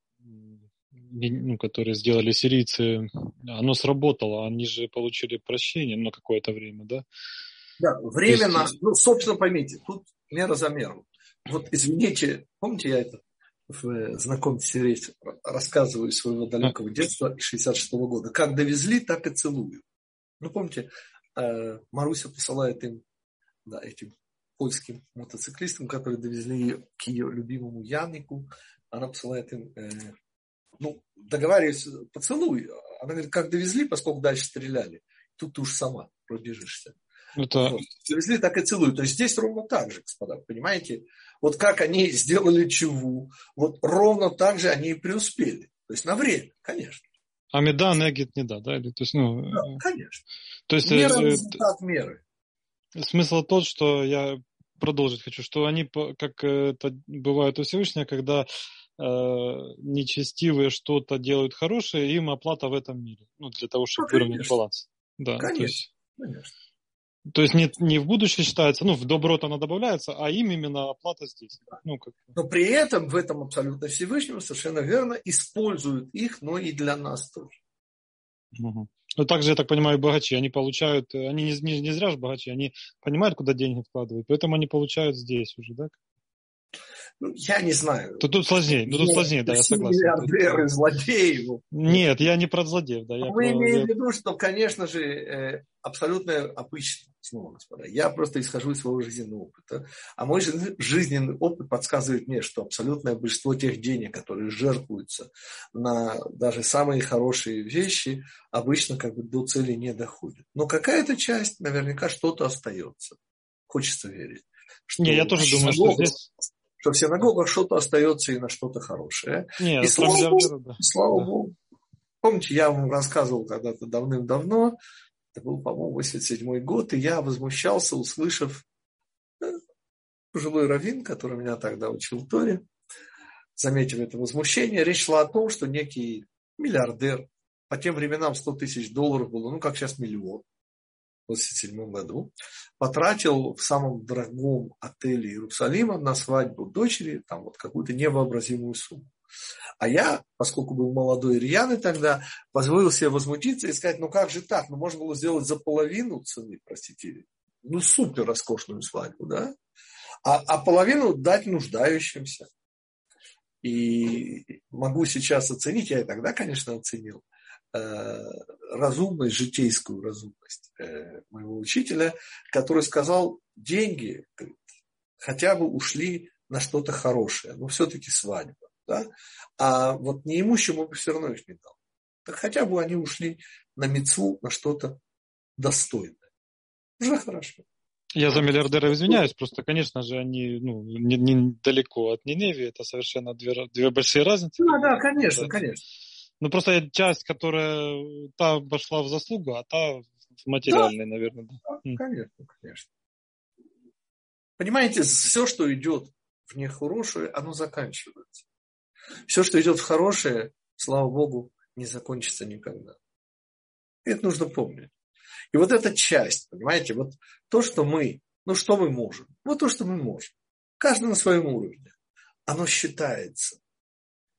ну, которое сделали сирийцы, оно сработало, они же получили прощение на какое-то время, да? Да, временно, есть... ну, собственно, поймите, тут мера за меру. Вот извините, помните, я это в знакомьтесь рейсе рассказываю своего далекого детства из 66 -го года. Как довезли, так и целую. Ну, помните, э, Маруся посылает им, да, этим польским мотоциклистам, которые довезли ее к ее любимому Янику, она посылает им, э, ну, договариваясь, поцелуй. Она говорит, как довезли, поскольку дальше стреляли. Тут ты уж сама пробежишься. Это... Вот. Завезли, так и целуют. То есть здесь ровно так же, господа, понимаете? Вот как они сделали чуву, вот ровно так же они и преуспели. То есть на время, конечно. А меда, негит не да, да? Или, то есть, ну, да, конечно. То есть, Мера, э, результат меры. Смысл тот, что я продолжить хочу, что они, как это бывает у Всевышнего, когда э, нечестивые что-то делают хорошее, им оплата в этом мире. Ну, для того, чтобы ну, выровнять баланс. Да, конечно, то есть, конечно. То есть не, не в будущее считается, ну, в доброт она добавляется, а им именно оплата здесь. Ну, как... Но при этом в этом абсолютно Всевышнем совершенно верно используют их, но и для нас тоже. Угу. Ну, также, я так понимаю, богачи, они получают, они не, не, не зря же богачи, они понимают, куда деньги вкладывают, поэтому они получают здесь уже, да? Ну, я не знаю. Тут, тут сложнее, ну, тут сложнее, да, я согласен. Миллиардеры, злодеи. Нет, я не про злодеев, да. Я Мы про... имеем в виду, что, конечно же, э, абсолютно обычно, снова, господа, я просто исхожу из своего жизненного опыта, а мой жизненный опыт подсказывает мне, что абсолютное большинство тех денег, которые жертвуются на даже самые хорошие вещи, обычно как бы до цели не доходят. Но какая-то часть, наверняка, что-то остается. Хочется верить. Что не, я тоже думаю, что здесь что в синагогах что-то остается и на что-то хорошее. Нет, и слава, Богу, да. слава да. Богу. Помните, я вам рассказывал когда-то давным-давно, это был, по-моему, 87 год, и я возмущался, услышав э, пожилой раввин, который меня тогда учил Торе, заметив это возмущение, речь шла о том, что некий миллиардер, по тем временам 100 тысяч долларов было, ну, как сейчас миллион, 1987 году, потратил в самом дорогом отеле Иерусалима на свадьбу дочери там вот какую-то невообразимую сумму. А я, поскольку был молодой рьяный тогда, позволил себе возмутиться и сказать, ну как же так, ну можно было сделать за половину цены, простите, ну супер роскошную свадьбу, да, а, а половину дать нуждающимся. И могу сейчас оценить, я и тогда, конечно, оценил, Э, разумность, житейскую разумность э, моего учителя, который сказал, деньги хотя бы ушли на что-то хорошее, но все-таки свадьба. Да? А вот неимущему бы все равно их не дал. Так хотя бы они ушли на мецу, на что-то достойное. Уже хорошо. Я за миллиардеров извиняюсь, просто, конечно же, они ну, не, не от Ниневи, это совершенно две, две большие разницы. Да, да, конечно, конечно. Ну, просто часть, которая та пошла в заслугу, а та в материальной, да. наверное. Да. Конечно, конечно. Понимаете, все, что идет в нехорошее, оно заканчивается. Все, что идет в хорошее, слава Богу, не закончится никогда. это нужно помнить. И вот эта часть, понимаете, вот то, что мы, ну что мы можем? Вот то, что мы можем. Каждый на своем уровне. Оно считается.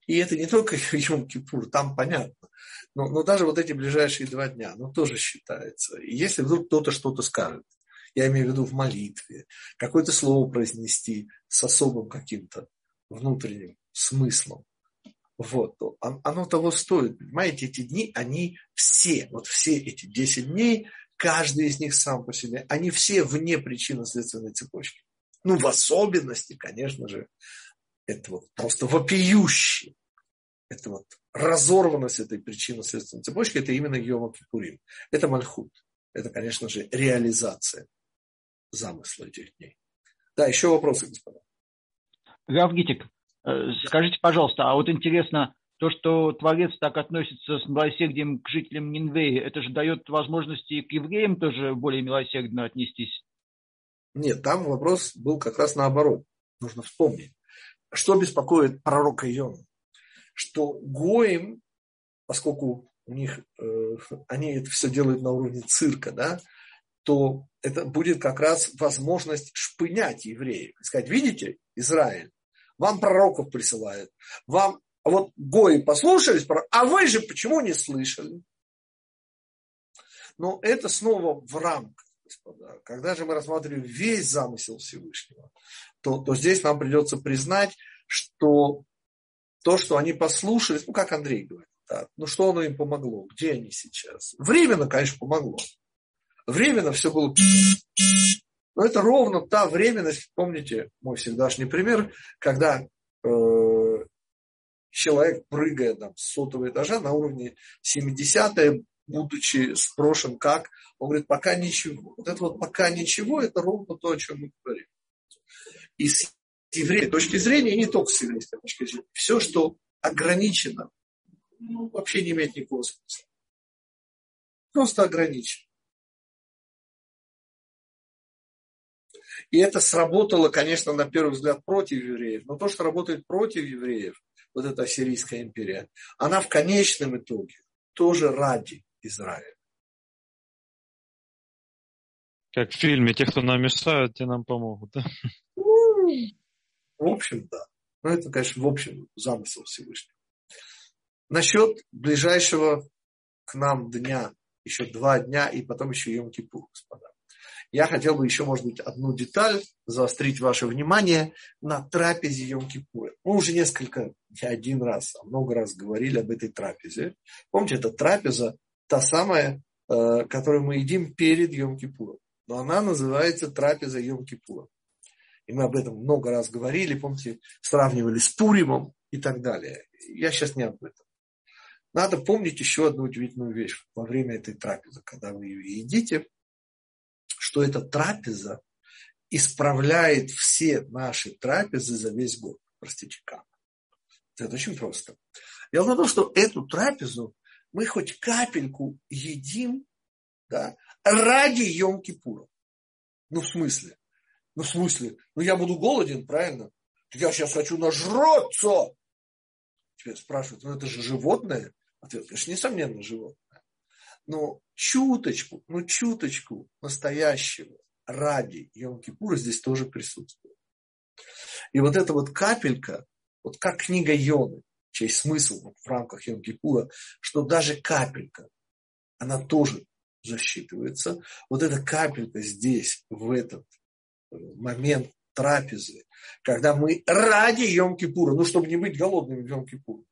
И это не только Йом-Кипур, там понятно. Но, но даже вот эти ближайшие два дня, ну, тоже считается. И если вдруг кто-то что-то скажет, я имею в виду в молитве, какое-то слово произнести с особым каким-то внутренним смыслом, вот, оно того стоит. Понимаете, эти дни, они все, вот все эти 10 дней, каждый из них сам по себе, они все вне причинно-следственной цепочки. Ну, в особенности, конечно же, это вот просто вопиющий. Это вот разорванность этой причинно-следственной цепочки, это именно Йома Кипурим. Это Мальхут. Это, конечно же, реализация замысла этих дней. Да, еще вопросы, господа. Гавгитик, скажите, пожалуйста, а вот интересно, то, что Творец так относится с милосердием к жителям Нинвеи, это же дает возможности и к евреям тоже более милосердно отнестись? Нет, там вопрос был как раз наоборот. Нужно вспомнить. Что беспокоит пророка Иона? Что Гоим, поскольку у них, э, они это все делают на уровне цирка, да, то это будет как раз возможность шпынять евреев. Сказать, видите, Израиль, вам пророков присылают, вам вот гои послушались, а вы же почему не слышали? Но это снова в рамках, господа. Когда же мы рассматриваем весь замысел Всевышнего, то, то здесь нам придется признать, что то, что они послушались, ну, как Андрей говорит, да, ну, что оно им помогло, где они сейчас? Временно, конечно, помогло. Временно все было... Но это ровно та временность, помните мой всегдашний пример, когда э, человек, прыгая там, с сотого этажа на уровне 70 будучи спрошен как, он говорит, пока ничего. Вот это вот пока ничего, это ровно то, о чем мы говорим. И с еврейской точки зрения, и не только с еврейской точки зрения, все, что ограничено, ну, вообще не имеет никакого смысла. Просто ограничено. И это сработало, конечно, на первый взгляд против евреев. Но то, что работает против евреев, вот эта Ассирийская империя, она в конечном итоге тоже ради Израиля. Как в фильме, те, кто нам мешают, те нам помогут. Да? Ну, в общем, да. Но это, конечно, в общем замысел Всевышнего. Насчет ближайшего к нам дня, еще два дня, и потом еще Йом-Кипур, господа. Я хотел бы еще, может быть, одну деталь заострить ваше внимание на трапезе Йом-Кипура. Мы уже несколько, не один раз, а много раз говорили об этой трапезе. Помните, это трапеза, та самая, э, которую мы едим перед Йом-Кипуром. Но она называется трапеза Йом-Кипура. И мы об этом много раз говорили, помните, сравнивали с Пуримом и так далее. Я сейчас не об этом. Надо помнить еще одну удивительную вещь во время этой трапезы, когда вы ее едите, что эта трапеза исправляет все наши трапезы за весь год. Простите, как? Это очень просто. Дело в том, что эту трапезу мы хоть капельку едим да, ради Йом-Кипура. Ну, в смысле? Ну, в смысле? Ну, я буду голоден, правильно? Я сейчас хочу нажраться. Теперь спрашивают, ну, это же животное? Ответ, конечно, несомненно, животное. Но чуточку, ну, чуточку настоящего ради Йом-Кипура здесь тоже присутствует. И вот эта вот капелька, вот как книга Йоны, чей смысл в рамках Йом-Кипура, что даже капелька, она тоже засчитывается. Вот эта капелька здесь, в этот э, момент трапезы, когда мы ради Йом-Кипура, ну, чтобы не быть голодными в Йом-Кипур,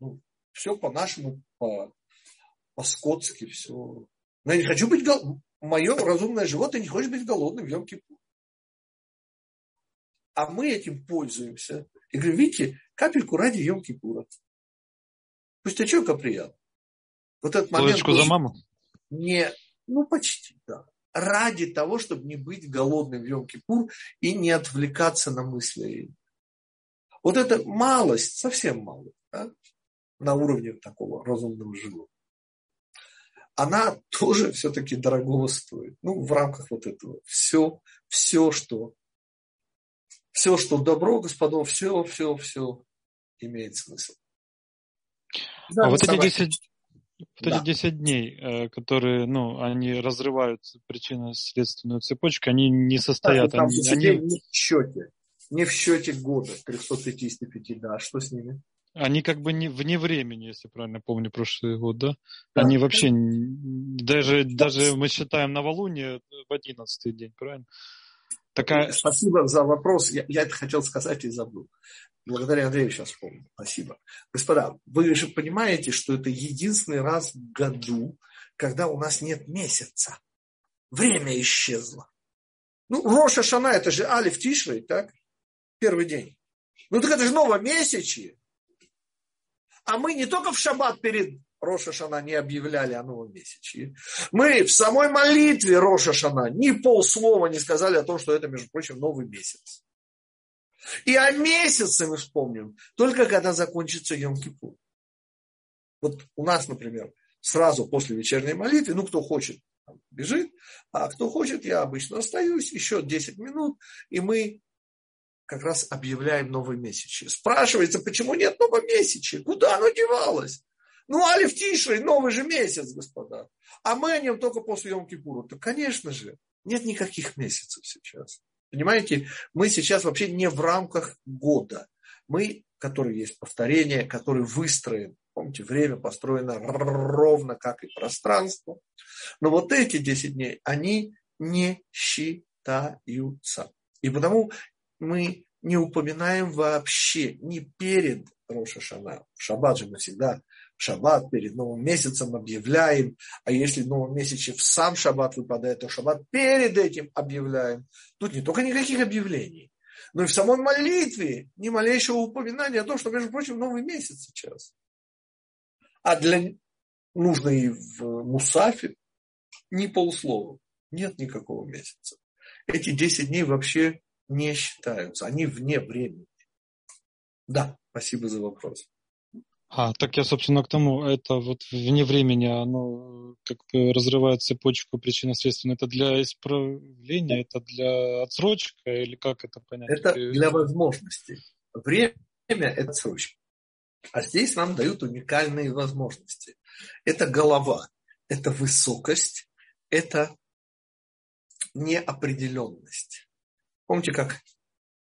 ну, все по-нашему, по, по-скотски, все. Но я не хочу быть голодным. Мое разумное животное не хочет быть голодным в Йом-Кипур. А мы этим пользуемся. И говорю, видите, капельку ради Йом-Кипура. Пусть а человека приятно. Вот этот момент... за маму? Не, ну почти, да. Ради того, чтобы не быть голодным в Йом-Кипур и не отвлекаться на мысли. Вот это малость, совсем мало, да? на уровне такого разумного животного. Она тоже все-таки дорогого стоит. Ну, в рамках вот этого. Все, все, что все, что добро, господа, все, все, все имеет смысл. Да, а вот эти 10, вот да. эти 10 дней, э, которые, ну, они разрывают причинно-следственную цепочку, они не состоят... Да, там они, они... не в счете, не в счете года 355, да, а что с ними? Они как бы не вне времени, если правильно помню, прошлый год, да? да. Они вообще даже, даже мы считаем новолуние в одиннадцатый день, правильно? Такая... Спасибо за вопрос. Я, я это хотел сказать и забыл. Благодаря Андрею сейчас вспомнил. Спасибо. Господа, вы же понимаете, что это единственный раз в году, когда у нас нет месяца. Время исчезло. Ну, Роша Шана, это же Алиф Тишрей, так? Первый день. Ну, так это же новомесячье. А мы не только в шаббат перед Роша не объявляли о новом месяче. Мы в самой молитве Роша Шана ни полслова не сказали о том, что это, между прочим, новый месяц. И о месяце мы вспомним только когда закончится Йом-Кипур. Вот у нас, например, сразу после вечерней молитвы, ну, кто хочет, бежит, а кто хочет, я обычно остаюсь, еще 10 минут, и мы как раз объявляем новый месячи. Спрашивается, почему нет нового месячи? Куда оно девалось? Ну, Алиф Тишрей, новый же месяц, господа. А мы о нем только после Йом-Кипура. То, конечно же, нет никаких месяцев сейчас. Понимаете, мы сейчас вообще не в рамках года. Мы, который есть повторение, который выстроен. Помните, время построено ровно как и пространство. Но вот эти 10 дней, они не считаются. И потому мы не упоминаем вообще ни перед Роша Шана. В шаббат же мы всегда шаббат перед новым месяцем объявляем, а если новый месяц в сам шаббат выпадает, то шаббат перед этим объявляем. Тут не только никаких объявлений, но и в самой молитве ни малейшего упоминания о том, что, между прочим, новый месяц сейчас. А для нужно и в Мусафе ни полслова. Нет никакого месяца. Эти 10 дней вообще не считаются. Они вне времени. Да, спасибо за вопрос. А, так я, собственно, к тому, это вот вне времени, оно как бы разрывает цепочку причинно-следственной. Это для исправления, это для отсрочка или как это понять? Это для возможностей. Время – это отсрочка. А здесь нам дают уникальные возможности. Это голова, это высокость, это неопределенность. Помните, как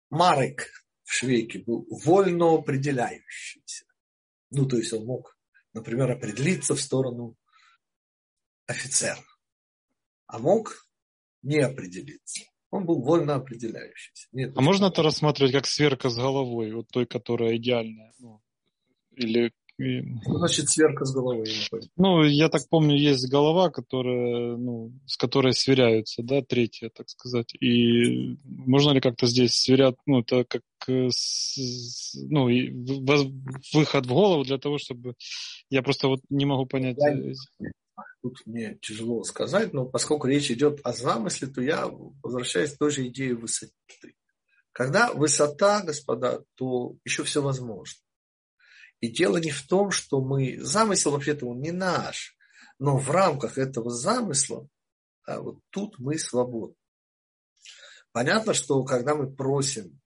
Марек в Швейке был вольно определяющийся. Ну, то есть он мог, например, определиться в сторону офицера, а мог не определиться. Он был вольно определяющийся. Нет, а можно это рассматривать как сверка с головой, вот той, которая идеальная? Ну, или что значит сверка с головой? Ну, я так помню, есть голова, которая, ну, с которой сверяются, да, третья, так сказать. И можно ли как-то здесь сверять, ну, это как э, ну, выход в голову для того, чтобы... Я просто вот не могу понять. Я... Э, тут мне тяжело сказать, но поскольку речь идет о замысле, то я возвращаюсь к той же идее высоты. Когда высота, господа, то еще все возможно. И дело не в том, что мы... Замысел вообще-то он не наш. Но в рамках этого замысла, а вот тут мы свободны. Понятно, что когда мы просим,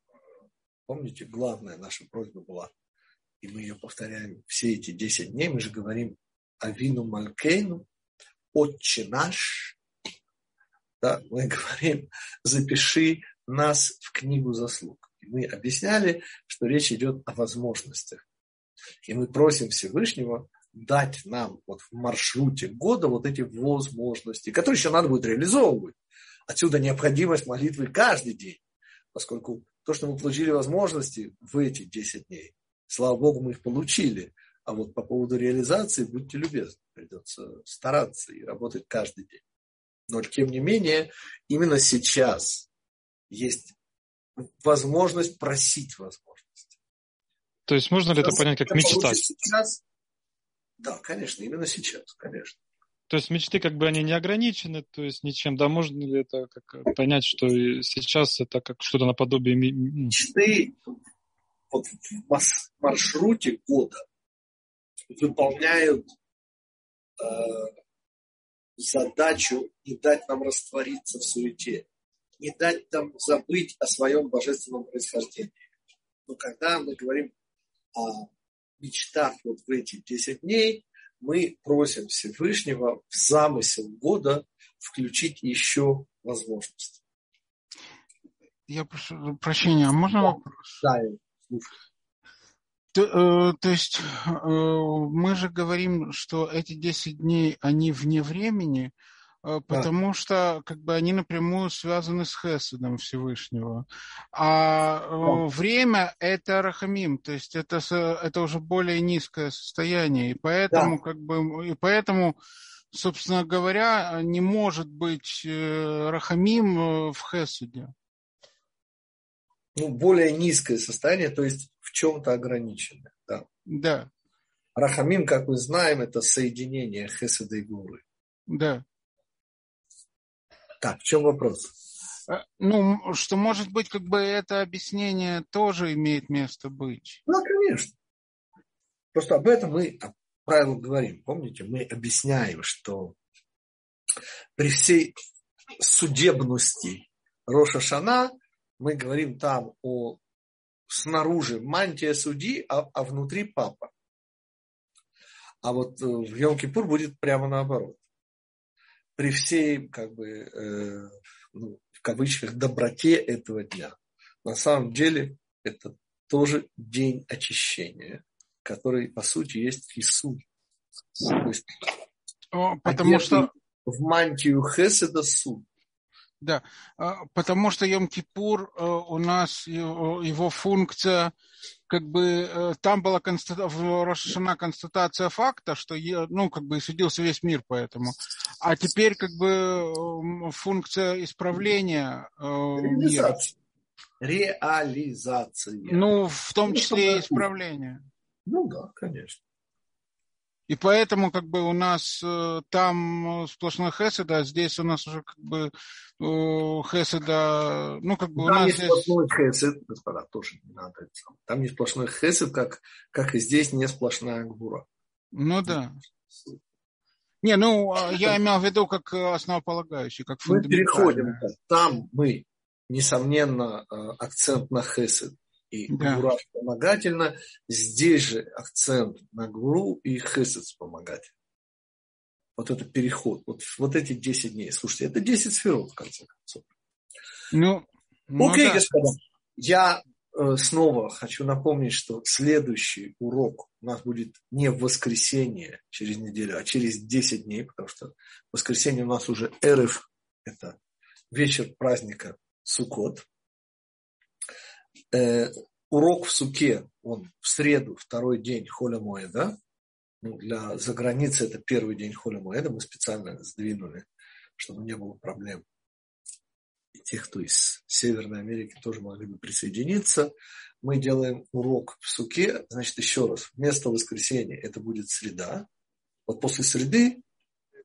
помните, главная наша просьба была, и мы ее повторяем все эти 10 дней, мы же говорим Авину Малькейну, Отче наш, да, мы говорим, запиши нас в книгу заслуг. И мы объясняли, что речь идет о возможностях. И мы просим Всевышнего дать нам вот в маршруте года вот эти возможности, которые еще надо будет реализовывать. Отсюда необходимость молитвы каждый день, поскольку то, что мы получили возможности в эти 10 дней, слава Богу, мы их получили. А вот по поводу реализации, будьте любезны, придется стараться и работать каждый день. Но тем не менее, именно сейчас есть возможность просить возможность. То есть можно ли это понять как мечтать? Сейчас, да, конечно, именно сейчас, конечно. То есть мечты как бы они не ограничены, то есть ничем. Да, можно ли это как понять, что сейчас это как что-то наподобие мечты вот в маршруте года выполняют э, задачу не дать нам раствориться в суете, не дать нам забыть о своем божественном происхождении. Но когда мы говорим о мечтах вот в эти 10 дней, мы просим Всевышнего в замысел года включить еще возможности. Я прошу прощения, а можно вопрос? Да, то, э, то есть э, мы же говорим, что эти 10 дней, они вне времени, потому да. что как бы они напрямую связаны с Хеседом Всевышнего. А э, да. время – это Рахамим, то есть это, это уже более низкое состояние. И поэтому, да. как бы, и поэтому, собственно говоря, не может быть э, Рахамим в Хеседе. Ну, более низкое состояние, то есть в чем-то ограниченное. Да. да. Рахамим, как мы знаем, это соединение Хеседа и Гуры. Да. Так, в чем вопрос? Э, ну, что, может быть, как бы это объяснение тоже имеет место быть. Ну, конечно. Просто об этом мы правило говорим. Помните, мы объясняем, что при всей судебности Роша Шана мы говорим там о снаружи мантия судьи, а, а внутри папа. А вот э, в Йом-Кипур будет прямо наоборот. При всей, как бы, э, ну, в кавычках, доброте этого дня. На самом деле это тоже день очищения, который, по сути, есть Иисус. То есть, Потому что... В мантию Хеседа суд. Да, а, потому что Йом-Кипур э, у нас, его функция, как бы э, там была констата, в констатация факта, что ну, как бы судился весь мир поэтому. А теперь как бы функция исправления э, мира. Реализация. Ну, в том числе и исправление. Ну да, конечно. И поэтому как бы у нас э, там э, сплошной хеседа, а здесь у нас уже как бы э, хеседа, ну как бы там у нас не здесь... сплошной хесед, господа, тоже не надо Там не сплошной хесед, как, как и здесь не сплошная гбура. Ну да. Не, ну а я имел в виду как основополагающий, как Мы переходим. Там мы, несомненно, акцент на хесед и да. гура вспомогательно. Здесь же акцент на гуру и хесед вспомогательно. Вот это переход, вот, вот эти 10 дней. Слушайте, это 10 сферот, в конце концов. Ну, ну Окей, да. господа. Я э, снова хочу напомнить, что следующий урок у нас будет не в воскресенье через неделю, а через 10 дней, потому что в воскресенье у нас уже РФ, это вечер праздника Суккот э, урок в суке, он в среду, второй день Холя Моэда. Ну, для заграницы это первый день Холя Моэда. Мы специально сдвинули, чтобы не было проблем. И тех, кто из Северной Америки тоже могли бы присоединиться. Мы делаем урок в суке. Значит, еще раз, вместо воскресенья это будет среда. Вот после среды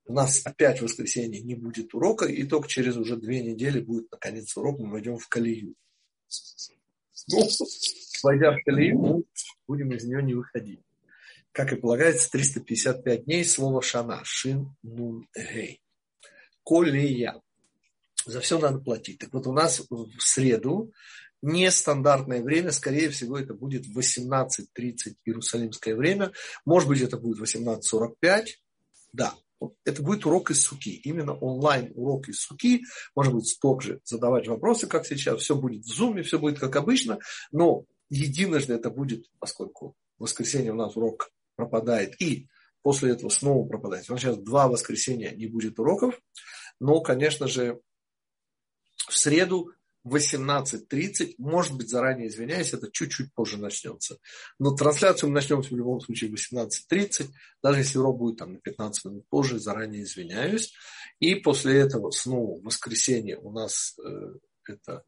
у нас опять в воскресенье не будет урока, и только через уже две недели будет наконец урок, мы войдем в колею. Войдя в колею, будем из нее не выходить. Как и полагается, 355 дней слово шана. Шин, нун, гей. Колея. За все надо платить. Так вот у нас в среду нестандартное время, скорее всего, это будет 18.30 иерусалимское время. Может быть, это будет 18.45. Да, это будет урок из суки, именно онлайн урок из суки. Может быть, же задавать вопросы, как сейчас. Все будет в зуме, все будет как обычно. Но единожды это будет, поскольку в воскресенье у нас урок пропадает, и после этого снова пропадает. У нас сейчас два воскресенья не будет уроков. Но, конечно же, в среду 18.30, может быть, заранее извиняюсь, это чуть-чуть позже начнется. Но трансляцию мы начнем в любом случае в 18.30, даже если урок будет там на 15 минут позже, заранее извиняюсь. И после этого снова в воскресенье у нас э, это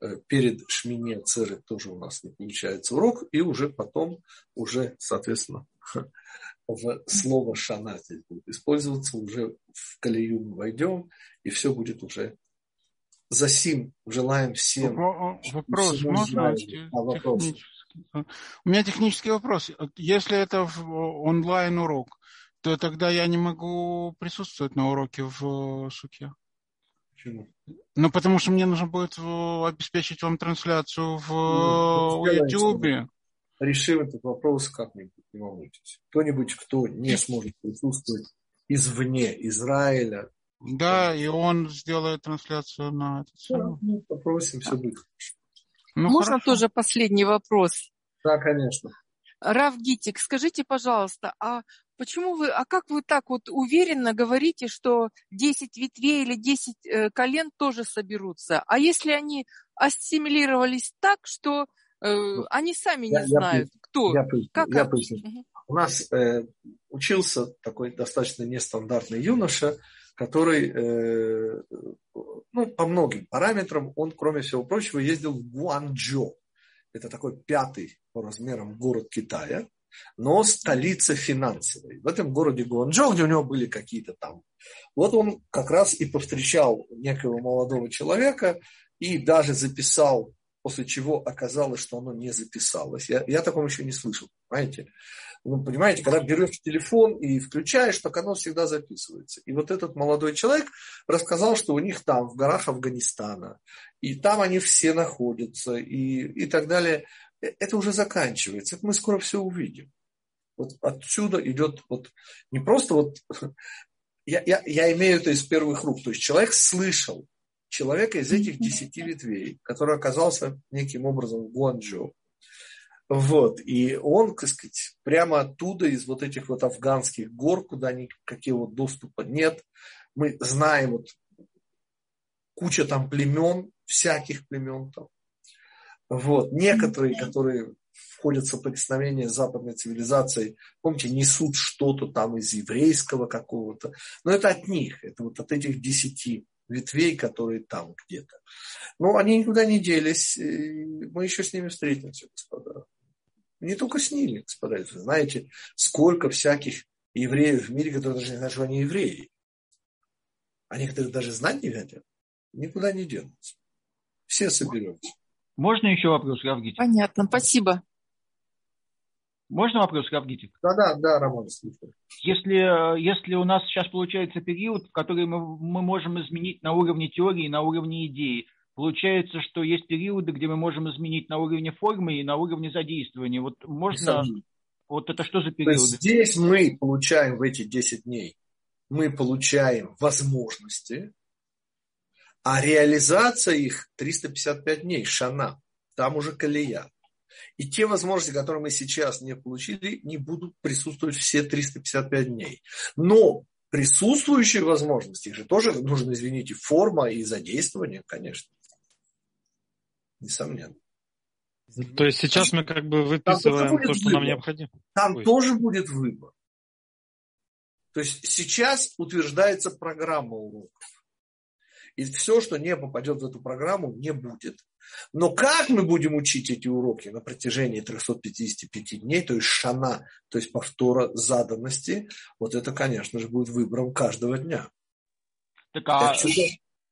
э, перед Шмине Церы тоже у нас не получается урок, и уже потом, уже, соответственно, в слово шана будет использоваться, уже в колею мы войдем, и все будет уже за сим желаем всем. Вопрос, можно? А, вопрос. У меня технический вопрос. Если это онлайн урок, то тогда я не могу присутствовать на уроке в Суке. Почему? Ну, потому что мне нужно будет обеспечить вам трансляцию в ну, YouTube. Решим этот вопрос как-нибудь, не волнуйтесь. Кто-нибудь, кто не сможет присутствовать извне Израиля, да, и он сделает трансляцию на этот самый. ну, попросим, все будет. Ну, Можно хорошо. тоже последний вопрос? Да, конечно. Рав Гитик, скажите, пожалуйста, а почему вы, а как вы так вот уверенно говорите, что 10 ветвей или 10 э, колен тоже соберутся? А если они ассимилировались так, что э, ну, они сами я, не знают, я, кто? Я, как я поясню. Угу. У нас э, учился такой достаточно нестандартный юноша, который, э, ну, по многим параметрам, он, кроме всего прочего, ездил в Гуанчжоу. Это такой пятый по размерам город Китая, но столица финансовой. В этом городе Гуанчжоу, где у него были какие-то там... Вот он как раз и повстречал некого молодого человека и даже записал, после чего оказалось, что оно не записалось. Я, я такого еще не слышал, понимаете? Вы понимаете, когда берешь телефон и включаешь, так оно всегда записывается. И вот этот молодой человек рассказал, что у них там, в горах Афганистана, и там они все находятся, и, и так далее. Э, это уже заканчивается. Это мы скоро все увидим. Вот отсюда идет вот не просто вот я, я, я имею это из первых рук. То есть человек слышал человека из этих десяти ветвей, который оказался неким образом в Гуанчжоу. Вот. И он, так сказать, прямо оттуда, из вот этих вот афганских гор, куда никакого доступа нет, мы знаем вот куча там племен, всяких племен там. Вот. Некоторые, которые входят в соприкосновение с западной цивилизацией, помните, несут что-то там из еврейского какого-то. Но это от них, это вот от этих десяти ветвей, которые там где-то. Но они никуда не делись, мы еще с ними встретимся, господа. Не только с ними, господа. Вы знаете, сколько всяких евреев в мире, которые даже не знают, что они евреи. А некоторые даже знать не хотят. Никуда не денутся. Все соберемся. Можно еще вопрос, Равгитик? Понятно, спасибо. Можно вопрос, Равгитик? Да, да, да, Роман, Если, если у нас сейчас получается период, в который мы, мы можем изменить на уровне теории, на уровне идеи, Получается, что есть периоды, где мы можем изменить на уровне формы и на уровне задействования. Вот можно... Вот это что за периоды? здесь мы получаем в эти 10 дней, мы получаем возможности, а реализация их 355 дней, шана, там уже колея. И те возможности, которые мы сейчас не получили, не будут присутствовать все 355 дней. Но присутствующие возможности, их же тоже нужно, извините, форма и задействование, конечно несомненно. То есть сейчас мы как бы выписываем то, что выбор. нам необходимо. Там Ой. тоже будет выбор. То есть сейчас утверждается программа уроков. И все, что не попадет в эту программу, не будет. Но как мы будем учить эти уроки на протяжении 355 дней, то есть шана, то есть повтора заданности, вот это, конечно же, будет выбором каждого дня. Так, а... Отсюда,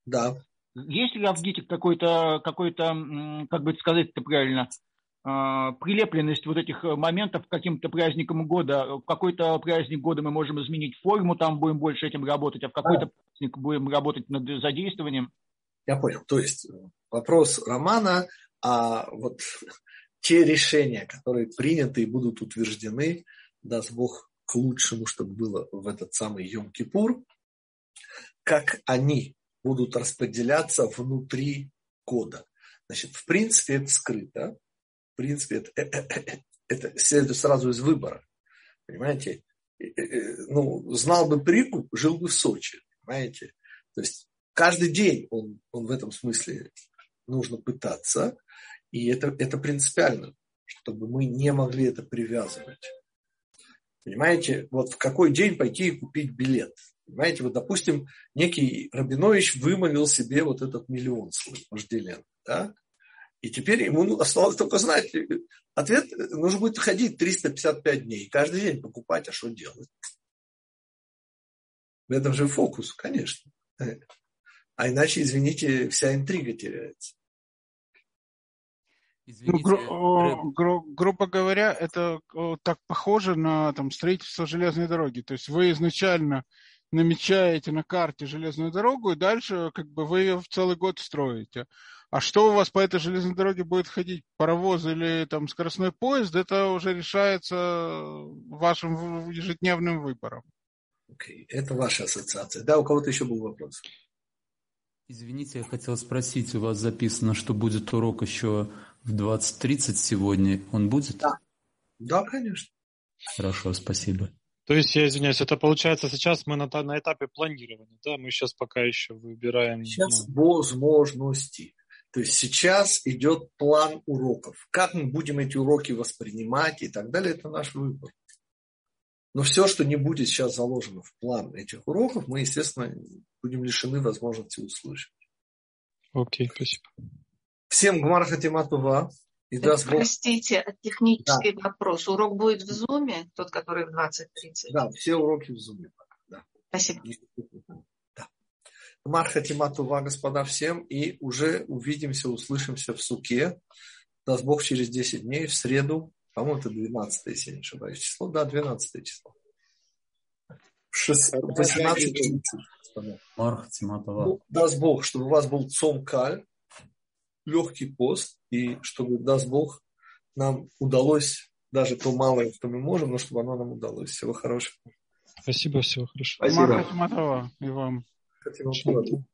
да. Есть ли в ГИТе какой-то, какой-то, как бы сказать это правильно, а, прилепленность вот этих моментов к каким-то праздникам года. В какой-то праздник года мы можем изменить форму, там будем больше этим работать, а в какой-то праздник будем работать над задействованием. Я понял. То есть вопрос Романа, а вот те решения, которые приняты и будут утверждены, даст Бог к лучшему, чтобы было в этот самый Йом-Кипур, как они будут распределяться внутри кода. Значит, в принципе, это скрыто. В принципе, это, это, это, это следует сразу из выбора. Понимаете? Ну, знал бы прикуп, жил бы в Сочи. Понимаете? То есть каждый день он, он в этом смысле нужно пытаться. И это, это принципиально, чтобы мы не могли это привязывать. Понимаете, вот в какой день пойти и купить билет. Понимаете, вот, допустим, некий Рабинович вымолил себе вот этот миллион свой вожделен, да? И теперь ему осталось только знать. Ответ, нужно будет ходить 355 дней, каждый день покупать, а что делать? В этом же фокус, конечно. А иначе, извините, вся интрига теряется. Ну, гру- гру- грубо говоря, это так похоже на там, строительство железной дороги. То есть вы изначально намечаете на карте железную дорогу, и дальше как бы вы ее в целый год строите. А что у вас по этой железной дороге будет ходить, паровоз или там скоростной поезд, это уже решается вашим ежедневным выбором. Okay. Это ваша ассоциация. Да, у кого-то еще был вопрос. Извините, я хотел спросить, у вас записано, что будет урок еще в 20.30 сегодня. Он будет? Да. Да, конечно. Хорошо, спасибо. То есть, я извиняюсь, это получается сейчас мы на, на этапе планирования, да? Мы сейчас пока еще выбираем... Сейчас ну... возможности. То есть сейчас идет план уроков. Как мы будем эти уроки воспринимать и так далее, это наш выбор. Но все, что не будет сейчас заложено в план этих уроков, мы, естественно, будем лишены возможности услышать. Окей, спасибо. Всем גמר חתימה טובה. И даст Простите, технический да. вопрос. Урок будет в Зуме, тот, который в 20.30? Да, все уроки в Зуме. Да. Спасибо. Да. גמר חתימה טובה, господа, всем. И уже увидимся, услышимся в Суке. Даст Бог через 10 дней, в среду, По-моему, это 12, если не ошибаюсь, число. Да, 12 число. 18 Марх Тиматова. Ну, даст Бог, чтобы у вас был цом каль, легкий пост, и чтобы, даст Бог, нам удалось даже то малое, что мы можем, но чтобы оно нам удалось. Всего хорошего. Спасибо, всего хорошего. Спасибо. Тиматова и вам. Спасибо.